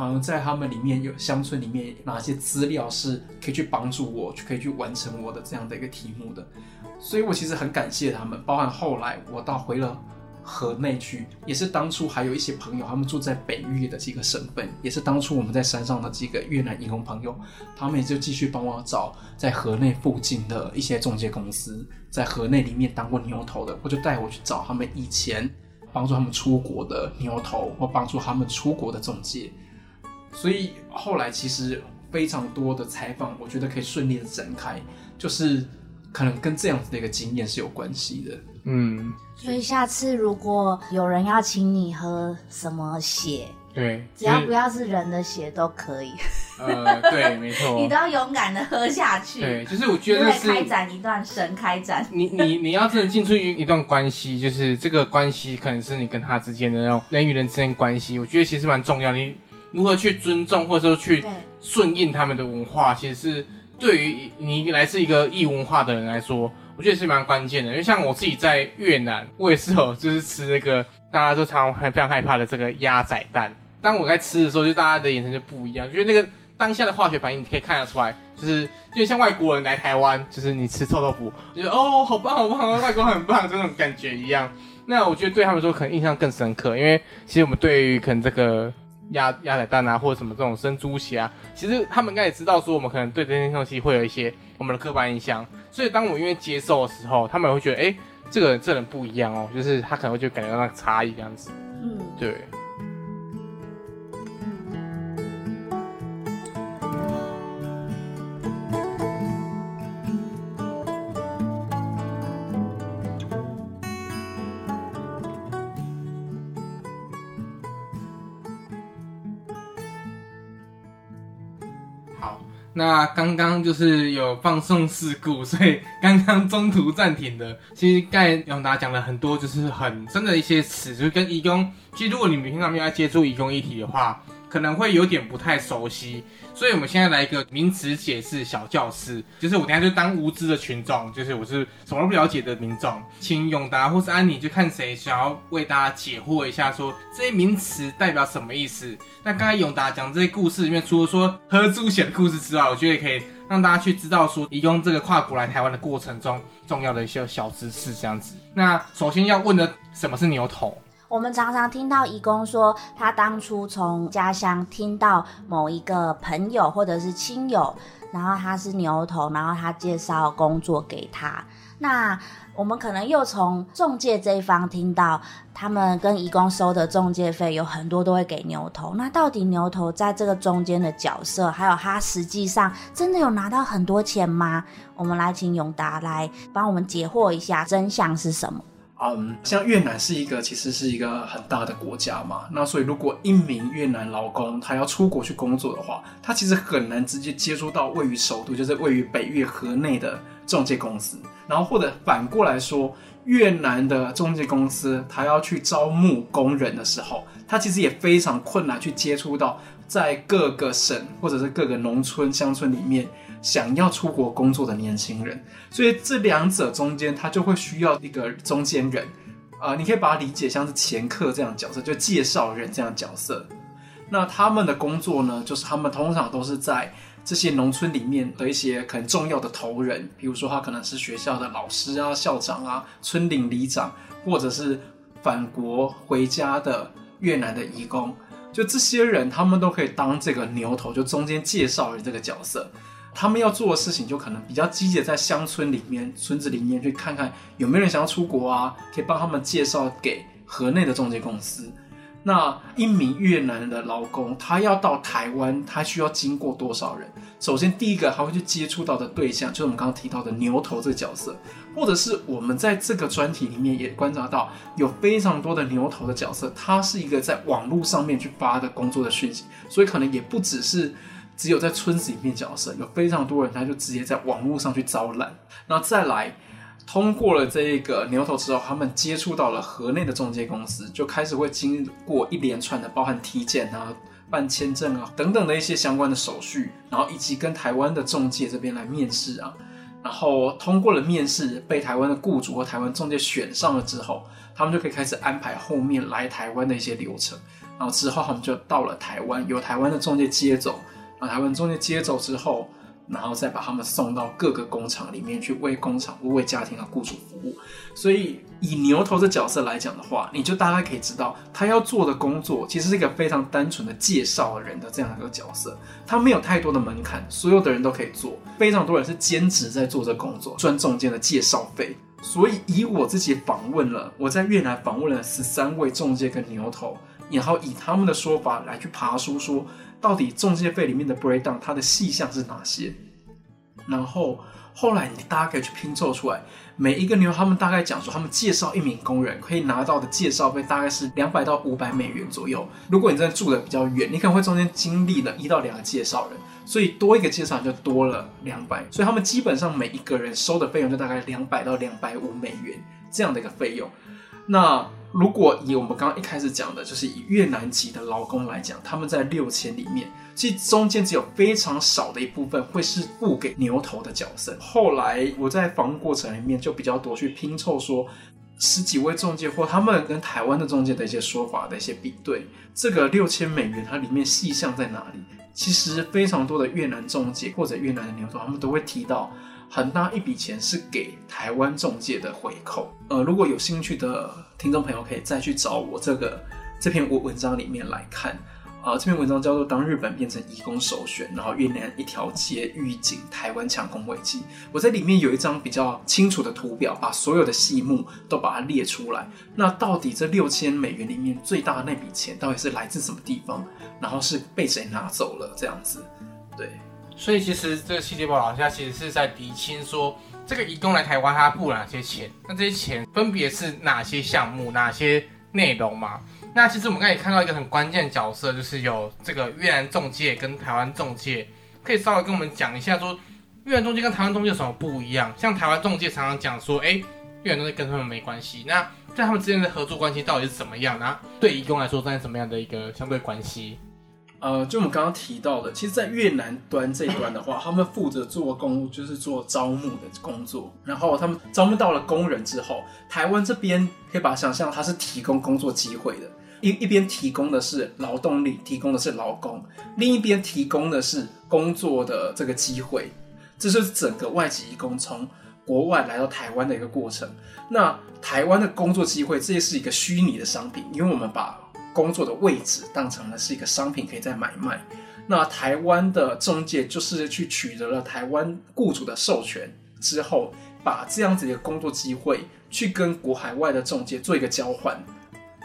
嗯，在他们里面有乡村里面哪些资料是可以去帮助我，可以去完成我的这样的一个题目的。所以我其实很感谢他们，包含后来我到回了。河内去也是当初还有一些朋友，他们住在北越的几个省份，也是当初我们在山上的几个越南义工朋友，他们也就继续帮我找在河内附近的一些中介公司，在河内里面当过牛头的，我就带我去找他们以前帮助他们出国的牛头，或帮助他们出国的中介。所以后来其实非常多的采访，我觉得可以顺利的展开，就是可能跟这样子的一个经验是有关系的。嗯，所以下次如果有人要请你喝什么血，对，只要不要是人的血都可以。呃，对，没错，你都要勇敢的喝下去。对，就是我觉得是开展一段神开展。你你你要真的进出一一段关系，就是这个关系可能是你跟他之间的那种人与人之间关系，我觉得其实蛮重要。你如何去尊重或者说去顺应他们的文化，其实是对于你来自一个异文化的人来说。我觉得是蛮关键的，因为像我自己在越南，我也是有就是吃那个大家都常常非常害怕的这个鸭仔蛋。当我在吃的时候，就大家的眼神就不一样，觉得那个当下的化学反应你可以看得出来，就是就像外国人来台湾，就是你吃臭豆腐，觉得哦好棒好棒，外国很棒这种感觉一样。那我觉得对他们说可能印象更深刻，因为其实我们对于可能这个。鸭鸭仔蛋啊，或者什么这种生猪血啊，其实他们应该也知道，说我们可能对这些东西会有一些我们的刻板印象。所以当我因为接受的时候，他们会觉得，哎，这个人这人不一样哦，就是他可能会就感觉到那个差异这样子。嗯，对。那刚刚就是有放送事故，所以刚刚中途暂停的。其实刚才永达讲了很多，就是很深的一些词，就是跟义工。其实如果你们平常没有接触义工议题的话，可能会有点不太熟悉。所以，我们现在来一个名词解释小教室，就是我等下就当无知的群众，就是我是什么都不了解的民众，请永达或是安妮就看谁想要为大家解惑一下，说这些名词代表什么意思。那刚才永达讲这些故事里面，除了说喝猪血的故事之外，我觉得也可以让大家去知道说，移用这个跨国来台湾的过程中重要的一些小知识这样子。那首先要问的，什么是牛头？我们常常听到义工说，他当初从家乡听到某一个朋友或者是亲友，然后他是牛头，然后他介绍工作给他。那我们可能又从中介这一方听到，他们跟义工收的中介费有很多都会给牛头。那到底牛头在这个中间的角色，还有他实际上真的有拿到很多钱吗？我们来请永达来帮我们解惑一下，真相是什么？嗯，像越南是一个其实是一个很大的国家嘛，那所以如果一名越南劳工他要出国去工作的话，他其实很难直接接触到位于首都，就是位于北越河内的中介公司。然后或者反过来说，越南的中介公司他要去招募工人的时候，他其实也非常困难去接触到在各个省或者是各个农村乡村里面。想要出国工作的年轻人，所以这两者中间，他就会需要一个中间人，啊，你可以把它理解像是前客这样角色，就介绍人这样角色。那他们的工作呢，就是他们通常都是在这些农村里面的一些很重要的头人，比如说他可能是学校的老师啊、校长啊、村领里长，或者是返国回家的越南的义工，就这些人，他们都可以当这个牛头，就中间介绍人这个角色。他们要做的事情就可能比较积极，在乡村里面、村子里面去看看有没有人想要出国啊，可以帮他们介绍给河内的中介公司。那一名越南的劳工，他要到台湾，他需要经过多少人？首先，第一个他会去接触到的对象，就是我们刚刚提到的牛头这个角色，或者是我们在这个专题里面也观察到，有非常多的牛头的角色，他是一个在网络上面去发的工作的讯息，所以可能也不只是。只有在村子里面角色有非常多人，他就直接在网络上去招揽。那再来通过了这一个牛头之后，他们接触到了河内的中介公司，就开始会经过一连串的包含体检啊、办签证啊等等的一些相关的手续，然后以及跟台湾的中介这边来面试啊。然后通过了面试，被台湾的雇主或台湾中介选上了之后，他们就可以开始安排后面来台湾的一些流程。然后之后他们就到了台湾，由台湾的中介接走。把台湾中介接走之后，然后再把他们送到各个工厂里面去为工厂或为家庭和雇主服务。所以以牛头的角色来讲的话，你就大概可以知道，他要做的工作其实是一个非常单纯的介绍人的这样一个角色，他没有太多的门槛，所有的人都可以做。非常多人是兼职在做这工作，赚中间的介绍费。所以以我自己访问了，我在越南访问了十三位中介跟牛头，然后以他们的说法来去爬书说。到底中介费里面的 breakdown 它的细项是哪些？然后后来你大家可以去拼凑出来，每一个牛他们大概讲说，他们介绍一名工人可以拿到的介绍费大概是两百到五百美元左右。如果你真的住的比较远，你可能会中间经历了一到两个介绍人，所以多一个介绍人就多了两百。所以他们基本上每一个人收的费用就大概两百到两百五美元这样的一个费用。那如果以我们刚刚一开始讲的，就是以越南籍的劳工来讲，他们在六千里面，其实中间只有非常少的一部分会是付给牛头的角色。后来我在访问过程里面就比较多去拼凑说十几位中介或他们跟台湾的中介的一些说法的一些比对，这个六千美元它里面细项在哪里？其实非常多的越南中介或者越南的牛头，他们都会提到。很大一笔钱是给台湾中介的回扣。呃，如果有兴趣的听众朋友，可以再去找我这个这篇文文章里面来看。啊，这篇文章叫做《当日本变成移工首选》，然后越南一条街预警台湾抢攻危机。我在里面有一张比较清楚的图表，把所有的细目都把它列出来。那到底这六千美元里面最大的那笔钱，到底是来自什么地方？然后是被谁拿走了？这样子，对。所以其实这个细节报道下，其实是在厘清说，这个移工来台湾他付了哪些钱，那这些钱分别是哪些项目、哪些内容嘛？那其实我们刚才也看到一个很关键角色，就是有这个越南中介跟台湾中介，可以稍微跟我们讲一下，说越南中介跟台湾中介有什么不一样？像台湾中介常常讲说，哎，越南中介跟他们没关系，那在他们之间的合作关系到底是怎么样？那对移工来说，在什么样的一个相对关系？呃，就我们刚刚提到的，其实，在越南端这一端的话，他们负责做工，就是做招募的工作。然后他们招募到了工人之后，台湾这边可以把它想象，它是提供工作机会的，一一边提供的是劳动力，提供的是劳工，另一边提供的是工作的这个机会。这就是整个外籍工从国外来到台湾的一个过程。那台湾的工作机会，这也是一个虚拟的商品，因为我们把。工作的位置当成了是一个商品，可以再买卖。那台湾的中介就是去取得了台湾雇主的授权之后，把这样子的工作机会去跟国海外的中介做一个交换。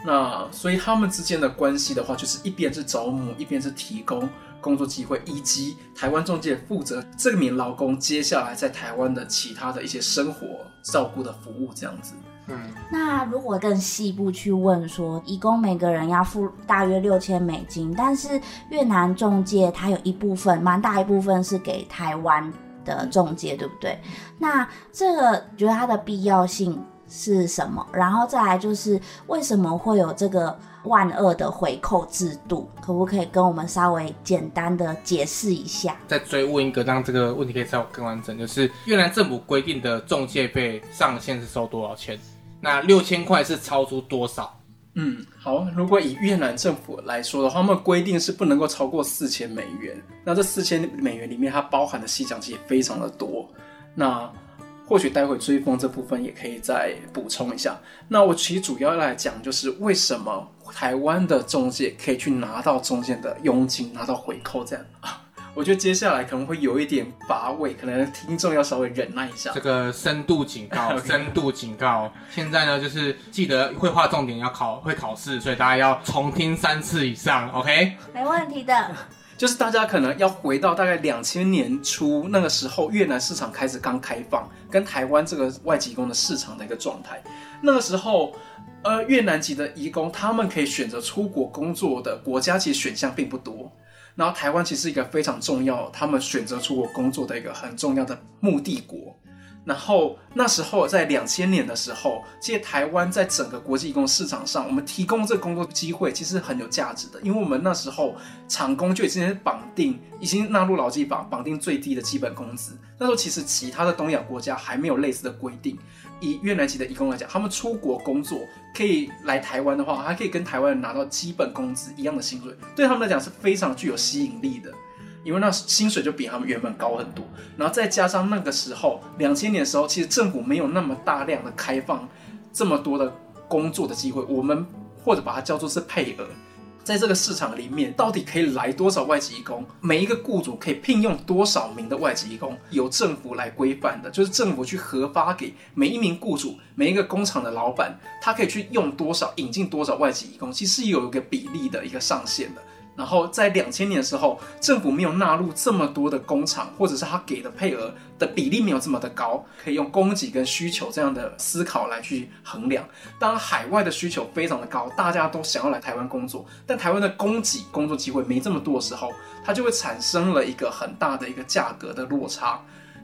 那所以他们之间的关系的话，就是一边是招募，一边是提供工作机会，以及台湾中介负责这名劳工接下来在台湾的其他的一些生活照顾的服务，这样子。嗯，那如果更细部去问说，义工每个人要付大约六千美金，但是越南中介它有一部分，蛮大一部分是给台湾的中介，对不对？那这个觉得它的必要性是什么？然后再来就是为什么会有这个万恶的回扣制度？可不可以跟我们稍微简单的解释一下？再追问一个，让这个问题可以稍微更完整，就是越南政府规定的中介费上限是收多少钱？那六千块是超出多少？嗯，好。如果以越南政府来说的话，他们规定是不能够超过四千美元。那这四千美元里面，它包含的细奖其实非常的多。那或许待会追风这部分也可以再补充一下。那我其实主要来讲，就是为什么台湾的中介可以去拿到中介的佣金，拿到回扣这样啊？我觉得接下来可能会有一点乏味，可能听众要稍微忍耐一下。这个深度警告，深度警告。现在呢，就是记得会画重点要考会考试，所以大家要重听三次以上，OK？没问题的。就是大家可能要回到大概两千年初那个时候，越南市场开始刚开放，跟台湾这个外籍工的市场的一个状态。那个时候，呃，越南籍的移工他们可以选择出国工作的国家，其实选项并不多。然后台湾其实是一个非常重要，他们选择出国工作的一个很重要的目的国。然后那时候在两千年的时候，其实台湾在整个国际工市场上，我们提供这个工作机会其实很有价值的，因为我们那时候厂工就已经绑定，已经纳入劳基法，绑定最低的基本工资。那时候其实其他的东亚国家还没有类似的规定。以越南籍的义工来讲，他们出国工作可以来台湾的话，还可以跟台湾人拿到基本工资一样的薪水，对他们来讲是非常具有吸引力的。因为那薪水就比他们原本高很多，然后再加上那个时候两千年的时候，其实政府没有那么大量的开放这么多的工作的机会，我们或者把它叫做是配额，在这个市场里面，到底可以来多少外籍义工？每一个雇主可以聘用多少名的外籍义工？由政府来规范的，就是政府去核发给每一名雇主、每一个工厂的老板，他可以去用多少、引进多少外籍义工，其实有一个比例的一个上限的。然后在两千年的时候，政府没有纳入这么多的工厂，或者是他给的配额的比例没有这么的高，可以用供给跟需求这样的思考来去衡量。当海外的需求非常的高，大家都想要来台湾工作，但台湾的供给工作机会没这么多的时候，它就会产生了一个很大的一个价格的落差，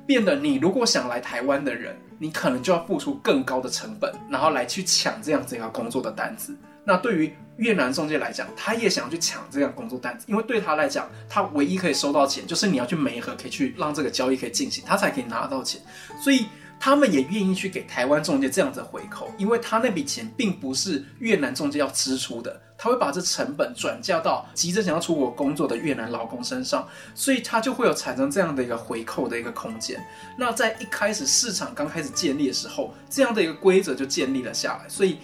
变得你如果想来台湾的人，你可能就要付出更高的成本，然后来去抢这样子一个工作的单子。那对于越南中介来讲，他也想要去抢这样工作单子，因为对他来讲，他唯一可以收到钱，就是你要去媒合，可以去让这个交易可以进行，他才可以拿到钱。所以他们也愿意去给台湾中介这样子回扣，因为他那笔钱并不是越南中介要支出的，他会把这成本转嫁到急着想要出国工作的越南劳工身上，所以他就会有产生这样的一个回扣的一个空间。那在一开始市场刚开始建立的时候，这样的一个规则就建立了下来，所以。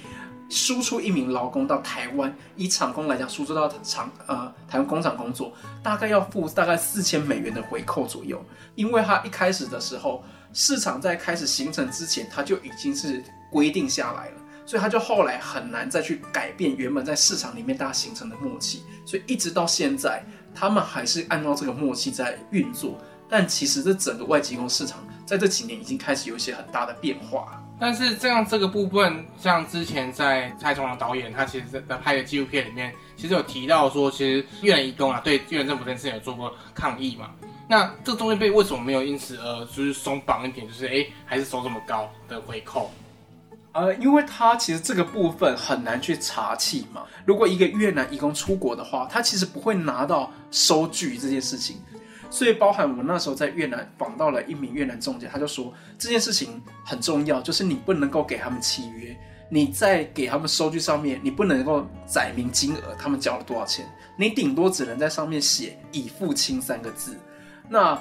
输出一名劳工到台湾，以厂工来讲，输出到厂呃台湾工厂工作，大概要付大概四千美元的回扣左右。因为他一开始的时候，市场在开始形成之前，他就已经是规定下来了，所以他就后来很难再去改变原本在市场里面大家形成的默契。所以一直到现在，他们还是按照这个默契在运作。但其实这整个外籍工市场在这几年已经开始有一些很大的变化。但是这样这个部分，像之前在蔡崇良导演他其实在拍的纪录片里面，其实有提到说，其实越南移工啊，对越南政府这件事情有做过抗议嘛。那这中间被为什么没有因此而就是松绑一点，就是哎还是收这么高的回扣？呃，因为他其实这个部分很难去查气嘛。如果一个越南移工出国的话，他其实不会拿到收据这件事情。所以，包含我那时候在越南访到了一名越南中介，他就说这件事情很重要，就是你不能够给他们契约，你在给他们收据上面，你不能够载明金额，他们交了多少钱，你顶多只能在上面写“已付清”三个字。那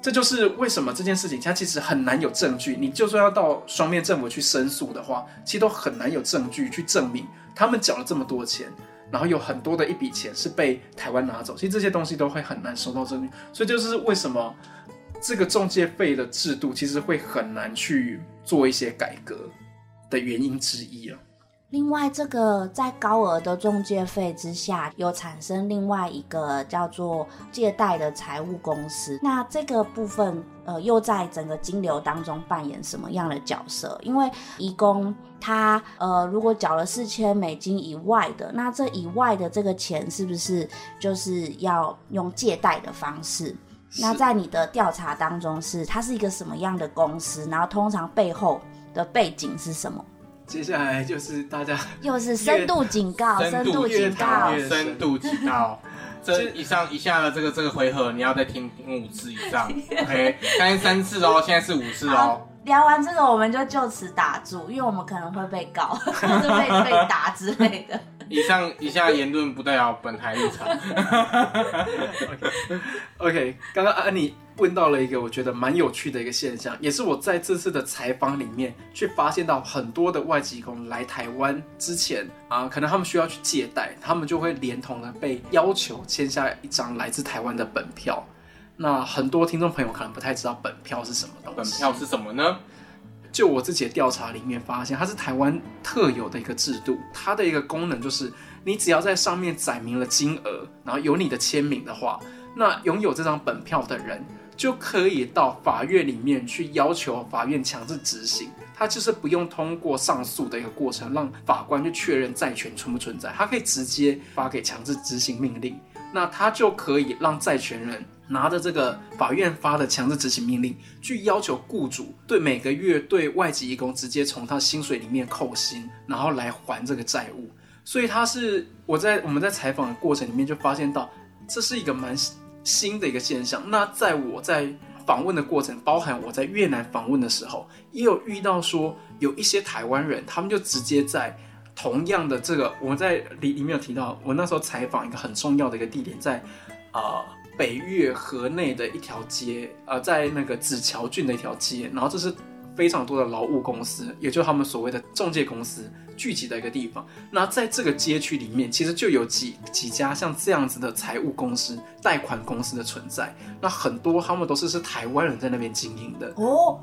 这就是为什么这件事情它其实很难有证据，你就算要到双面政府去申诉的话，其实都很难有证据去证明他们缴了这么多钱。然后有很多的一笔钱是被台湾拿走，其实这些东西都会很难收到证据，所以就是为什么这个中介费的制度其实会很难去做一些改革的原因之一啊。另外，这个在高额的中介费之下，有产生另外一个叫做借贷的财务公司。那这个部分，呃，又在整个金流当中扮演什么样的角色？因为移工他呃，如果缴了四千美金以外的，那这以外的这个钱是不是就是要用借贷的方式？那在你的调查当中，是它是一个什么样的公司？然后通常背后的背景是什么？接下来就是大家 又是深度警告，深度警告，深度警告。这以上以下的这个这个回合，你要再听五次以上。OK，刚才三次哦，现在是五次哦。聊完这个，我们就就此打住，因为我们可能会被告，或者被被打之类的。以上以下言论不代表本台立场。OK，刚刚安妮问到了一个我觉得蛮有趣的一个现象，也是我在这次的采访里面去发现到很多的外籍工来台湾之前啊，可能他们需要去借贷，他们就会连同的被要求签下一张来自台湾的本票。那很多听众朋友可能不太知道本票是什么东西。本票是什么呢？就我自己的调查里面发现，它是台湾特有的一个制度。它的一个功能就是，你只要在上面载明了金额，然后有你的签名的话，那拥有这张本票的人就可以到法院里面去要求法院强制执行。他就是不用通过上诉的一个过程，让法官去确认债权存不存在，他可以直接发给强制执行命令。那他就可以让债权人。拿着这个法院发的强制执行命令，去要求雇主对每个月对外籍义工直接从他薪水里面扣薪，然后来还这个债务。所以他是我在我们在采访的过程里面就发现到，这是一个蛮新的一个现象。那在我在访问的过程，包含我在越南访问的时候，也有遇到说有一些台湾人，他们就直接在同样的这个我在里里面有提到，我那时候采访一个很重要的一个地点在啊。北越河内的一条街，呃，在那个紫桥郡的一条街，然后这是非常多的劳务公司，也就是他们所谓的中介公司聚集的一个地方。那在这个街区里面，其实就有几几家像这样子的财务公司、贷款公司的存在。那很多他们都是是台湾人在那边经营的哦，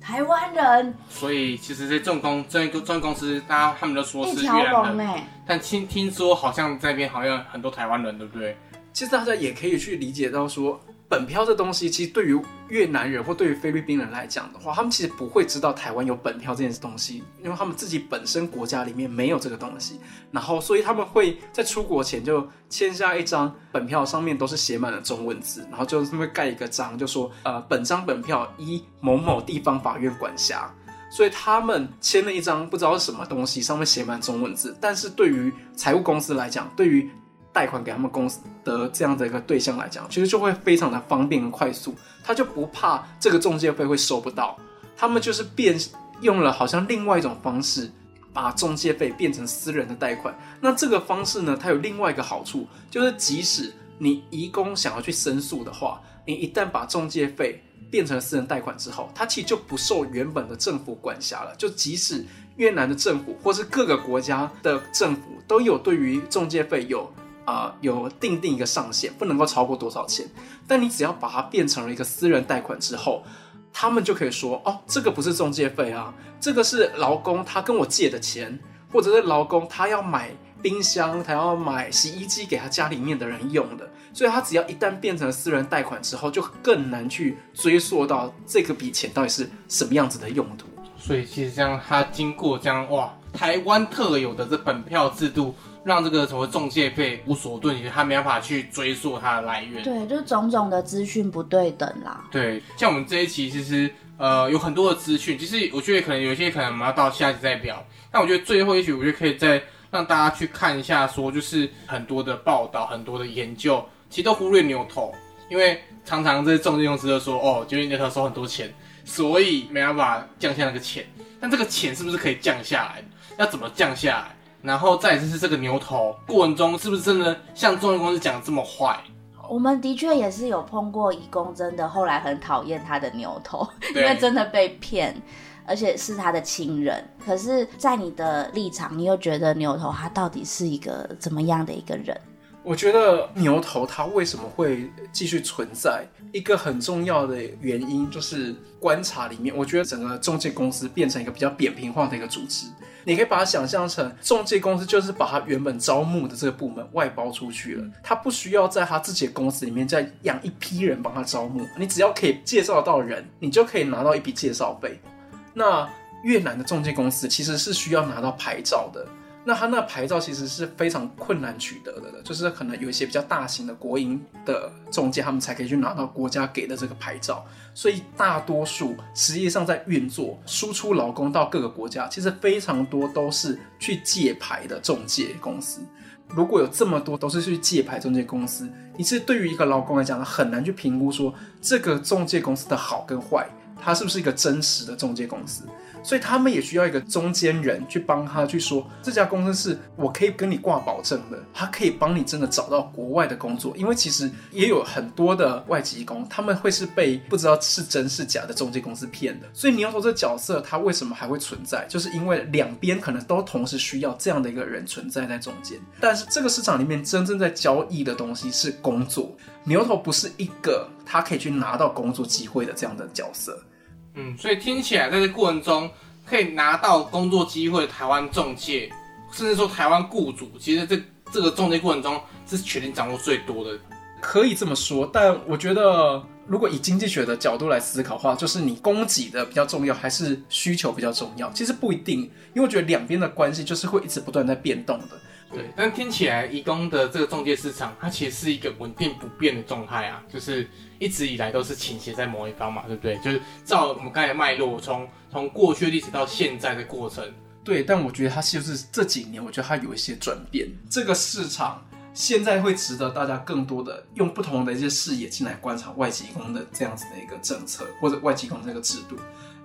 台湾人。所以其实这重工这个中介公司，大家他们都说是越南人，但听听说好像这边好像很多台湾人，对不对？其实大家也可以去理解到，说本票这东西，其实对于越南人或对于菲律宾人来讲的话，他们其实不会知道台湾有本票这件东西，因为他们自己本身国家里面没有这个东西。然后，所以他们会在出国前就签下一张本票，上面都是写满了中文字，然后就会盖一个章，就说呃，本张本票依某某地方法院管辖。所以他们签了一张不知道是什么东西，上面写满中文字，但是对于财务公司来讲，对于贷款给他们公司的这样的一个对象来讲，其实就会非常的方便和快速，他就不怕这个中介费会收不到，他们就是变用了好像另外一种方式，把中介费变成私人的贷款。那这个方式呢，它有另外一个好处，就是即使你移工想要去申诉的话，你一旦把中介费变成私人贷款之后，它其实就不受原本的政府管辖了。就即使越南的政府或是各个国家的政府都有对于中介费有。啊，有定定一个上限，不能够超过多少钱。但你只要把它变成了一个私人贷款之后，他们就可以说，哦，这个不是中介费啊，这个是劳工他跟我借的钱，或者是劳工他要买冰箱，他要买洗衣机给他家里面的人用的。所以，他只要一旦变成私人贷款之后，就更难去追溯到这个笔钱到底是什么样子的用途。所以，其实这样，他经过这样哇，台湾特有的这本票制度。让这个什么中介费无所遁形，他没办法去追溯它的来源。对，就是种种的资讯不对等啦。对，像我们这一期其实呃有很多的资讯，其实我觉得可能有些可能我们要到下一集再聊。但我觉得最后一集，我觉得可以再让大家去看一下，说就是很多的报道、很多的研究，其实都忽略牛头，因为常常这些中介公司都说哦，就是牛头收很多钱，所以没办法降下那个钱。但这个钱是不是可以降下来？要怎么降下来？然后再就是这个牛头过程中是不是真的像中介公司讲这么坏？我们的确也是有碰过义工，真的后来很讨厌他的牛头，因为真的被骗，而且是他的亲人。可是，在你的立场，你又觉得牛头他到底是一个怎么样的一个人？我觉得牛头他为什么会继续存在，一个很重要的原因就是观察里面，我觉得整个中介公司变成一个比较扁平化的一个组织。你可以把它想象成中介公司，就是把他原本招募的这个部门外包出去了，他不需要在他自己的公司里面再养一批人帮他招募，你只要可以介绍到人，你就可以拿到一笔介绍费。那越南的中介公司其实是需要拿到牌照的。那他那牌照其实是非常困难取得的，就是可能有一些比较大型的国营的中介，他们才可以去拿到国家给的这个牌照。所以大多数实际上在运作输出劳工到各个国家，其实非常多都是去借牌的中介公司。如果有这么多都是去借牌中介公司，你是对于一个劳工来讲，很难去评估说这个中介公司的好跟坏，它是不是一个真实的中介公司。所以他们也需要一个中间人去帮他去说，这家公司是我可以跟你挂保证的，他可以帮你真的找到国外的工作。因为其实也有很多的外籍工，他们会是被不知道是真是假的中介公司骗的。所以牛头这角色，他为什么还会存在？就是因为两边可能都同时需要这样的一个人存在在中间。但是这个市场里面真正在交易的东西是工作，牛头不是一个他可以去拿到工作机会的这样的角色。嗯，所以听起来在这过程中可以拿到工作机会的台湾中介，甚至说台湾雇主，其实这这个中介过程中是权力掌握最多的，可以这么说。但我觉得，如果以经济学的角度来思考的话，就是你供给的比较重要，还是需求比较重要？其实不一定，因为我觉得两边的关系就是会一直不断在变动的。对，但听起来移工的这个中介市场，它其实是一个稳定不变的状态啊，就是一直以来都是倾斜在某一方嘛，对不对？就是照我们刚才脉络，从从过去历史到现在的过程。对，但我觉得它就是这几年，我觉得它有一些转变。这个市场现在会值得大家更多的用不同的一些视野进来观察外籍工的这样子的一个政策，或者外籍工这个制度。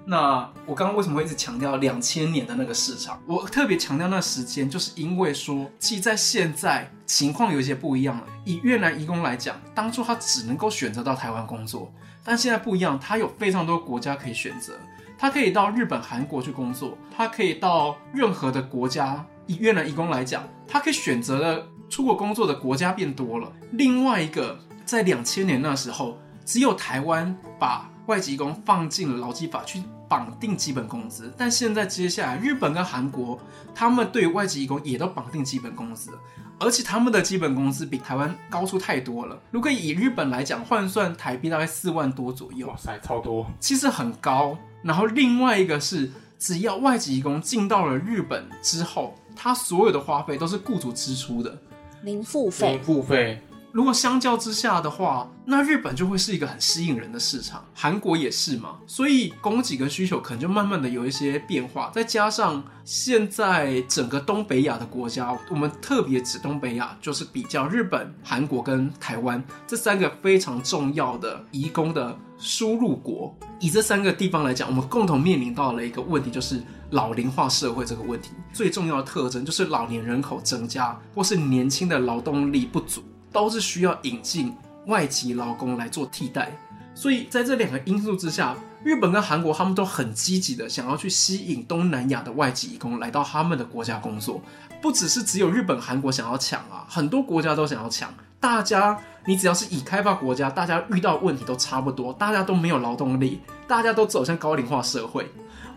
那我刚刚为什么会一直强调两千年的那个市场？我特别强调那时间，就是因为说，其实在现在情况有一些不一样了。以越南移工来讲，当初他只能够选择到台湾工作，但现在不一样，他有非常多国家可以选择。他可以到日本、韩国去工作，他可以到任何的国家。以越南移工来讲，他可以选择的出国工作的国家变多了。另外一个，在两千年那时候，只有台湾把外籍工放进了劳基法去。绑定基本工资，但现在接下来日本跟韩国，他们对外籍义工也都绑定基本工资，而且他们的基本工资比台湾高出太多了。如果以日本来讲，换算台币大概四万多左右，哇塞，超多，其实很高。然后另外一个是，只要外籍义工进到了日本之后，他所有的花费都是雇主支出的，零付费，零付费。如果相较之下的话，那日本就会是一个很吸引人的市场，韩国也是嘛，所以供给跟需求可能就慢慢的有一些变化。再加上现在整个东北亚的国家，我们特别指东北亚，就是比较日本、韩国跟台湾这三个非常重要的移工的输入国。以这三个地方来讲，我们共同面临到了一个问题，就是老龄化社会这个问题。最重要的特征就是老年人口增加，或是年轻的劳动力不足。都是需要引进外籍劳工来做替代，所以在这两个因素之下，日本跟韩国他们都很积极的想要去吸引东南亚的外籍工来到他们的国家工作。不只是只有日本、韩国想要抢啊，很多国家都想要抢。大家，你只要是已开发国家，大家遇到问题都差不多，大家都没有劳动力，大家都走向高龄化社会。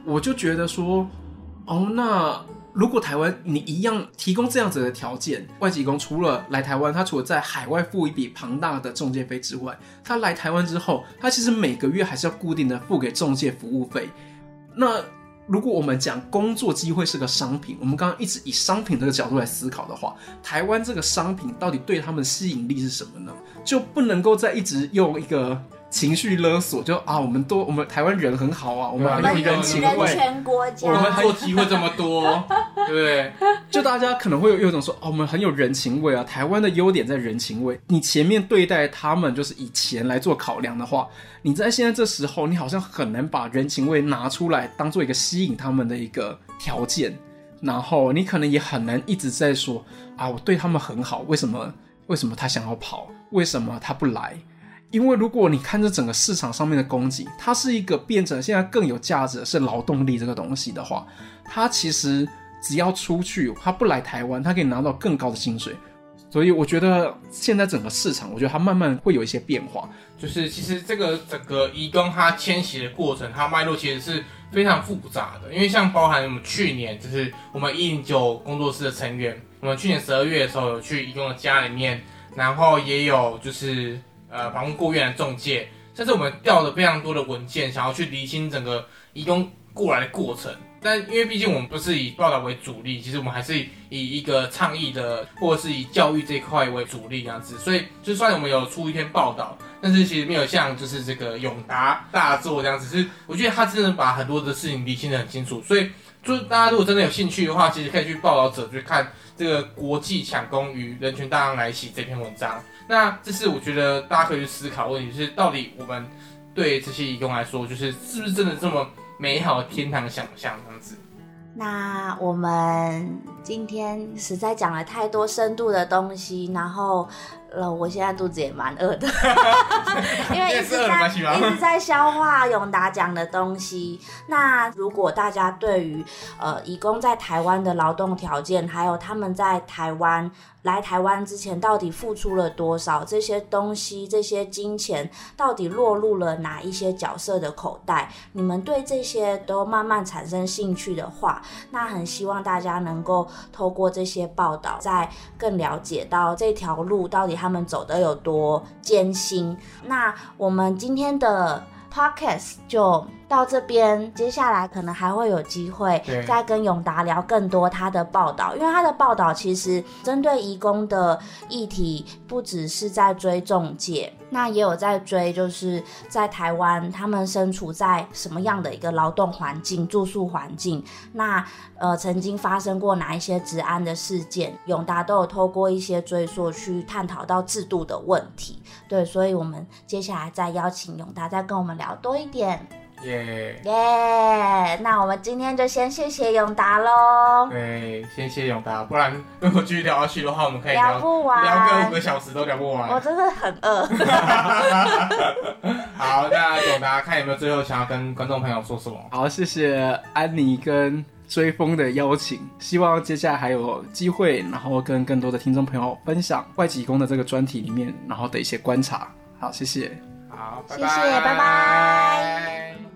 我就觉得说，哦，那。如果台湾你一样提供这样子的条件，外籍工除了来台湾，他除了在海外付一笔庞大的中介费之外，他来台湾之后，他其实每个月还是要固定的付给中介服务费。那如果我们讲工作机会是个商品，我们刚刚一直以商品这个角度来思考的话，台湾这个商品到底对他们的吸引力是什么呢？就不能够再一直用一个。情绪勒索，就啊，我们多我们台湾人很好啊，我们很有人情味，我们做机会这么多，对，就大家可能会有有种说，哦，我们很有人情味啊，台湾的优点在人情味。你前面对待他们就是以钱来做考量的话，你在现在这时候，你好像很难把人情味拿出来当做一个吸引他们的一个条件，然后你可能也很难一直在说啊，我对他们很好，为什么为什么他想要跑，为什么他不来？因为如果你看这整个市场上面的供给，它是一个变成现在更有价值的是劳动力这个东西的话，它其实只要出去，他不来台湾，他可以拿到更高的薪水。所以我觉得现在整个市场，我觉得它慢慢会有一些变化。就是其实这个整个移工它迁徙的过程，它脉络其实是非常复杂的。因为像包含我们去年，就是我们一零九工作室的成员，我们去年十二月的时候有去移工的家里面，然后也有就是呃访问过院的中介，甚至我们调了非常多的文件，想要去厘清整个移工过来的过程。但因为毕竟我们不是以报道为主力，其实我们还是以一个倡议的，或者是以教育这一块为主力这样子。所以就算我们有出一篇报道，但是其实没有像就是这个永达大作这样子。是我觉得他真的把很多的事情理清的很清楚。所以就是大家如果真的有兴趣的话，其实可以去报道者去看这个国际抢攻与人权大浪来袭这篇文章。那这是我觉得大家可以去思考问题，就是到底我们对这些义工来说，就是是不是真的这么？美好的天堂想象这样子。那我们今天实在讲了太多深度的东西，然后。呃，我现在肚子也蛮饿的，因为一直在一直在消化永达讲的东西。那如果大家对于呃，义工在台湾的劳动条件，还有他们在台湾来台湾之前到底付出了多少这些东西，这些金钱到底落入了哪一些角色的口袋？你们对这些都慢慢产生兴趣的话，那很希望大家能够透过这些报道，再更了解到这条路到底。他们走的有多艰辛？那我们今天的 podcast 就到这边，接下来可能还会有机会再跟永达聊更多他的报道，因为他的报道其实针对移工的议题，不只是在追中介。那也有在追，就是在台湾，他们身处在什么样的一个劳动环境、住宿环境？那呃，曾经发生过哪一些治安的事件？永达都有透过一些追溯去探讨到制度的问题。对，所以我们接下来再邀请永达再跟我们聊多一点。耶耶！那我们今天就先谢谢永达喽。对，先谢谢永达，不然如果继续聊下去的话，我们可以聊不完，聊个五个小时都聊不完。我真的很饿。好，那永达看有没有最后想要跟观众朋友说什么？好，谢谢安妮跟追风的邀请，希望接下来还有机会，然后跟更多的听众朋友分享外籍工的这个专题里面，然后的一些观察。好，谢谢。好，谢谢，拜拜。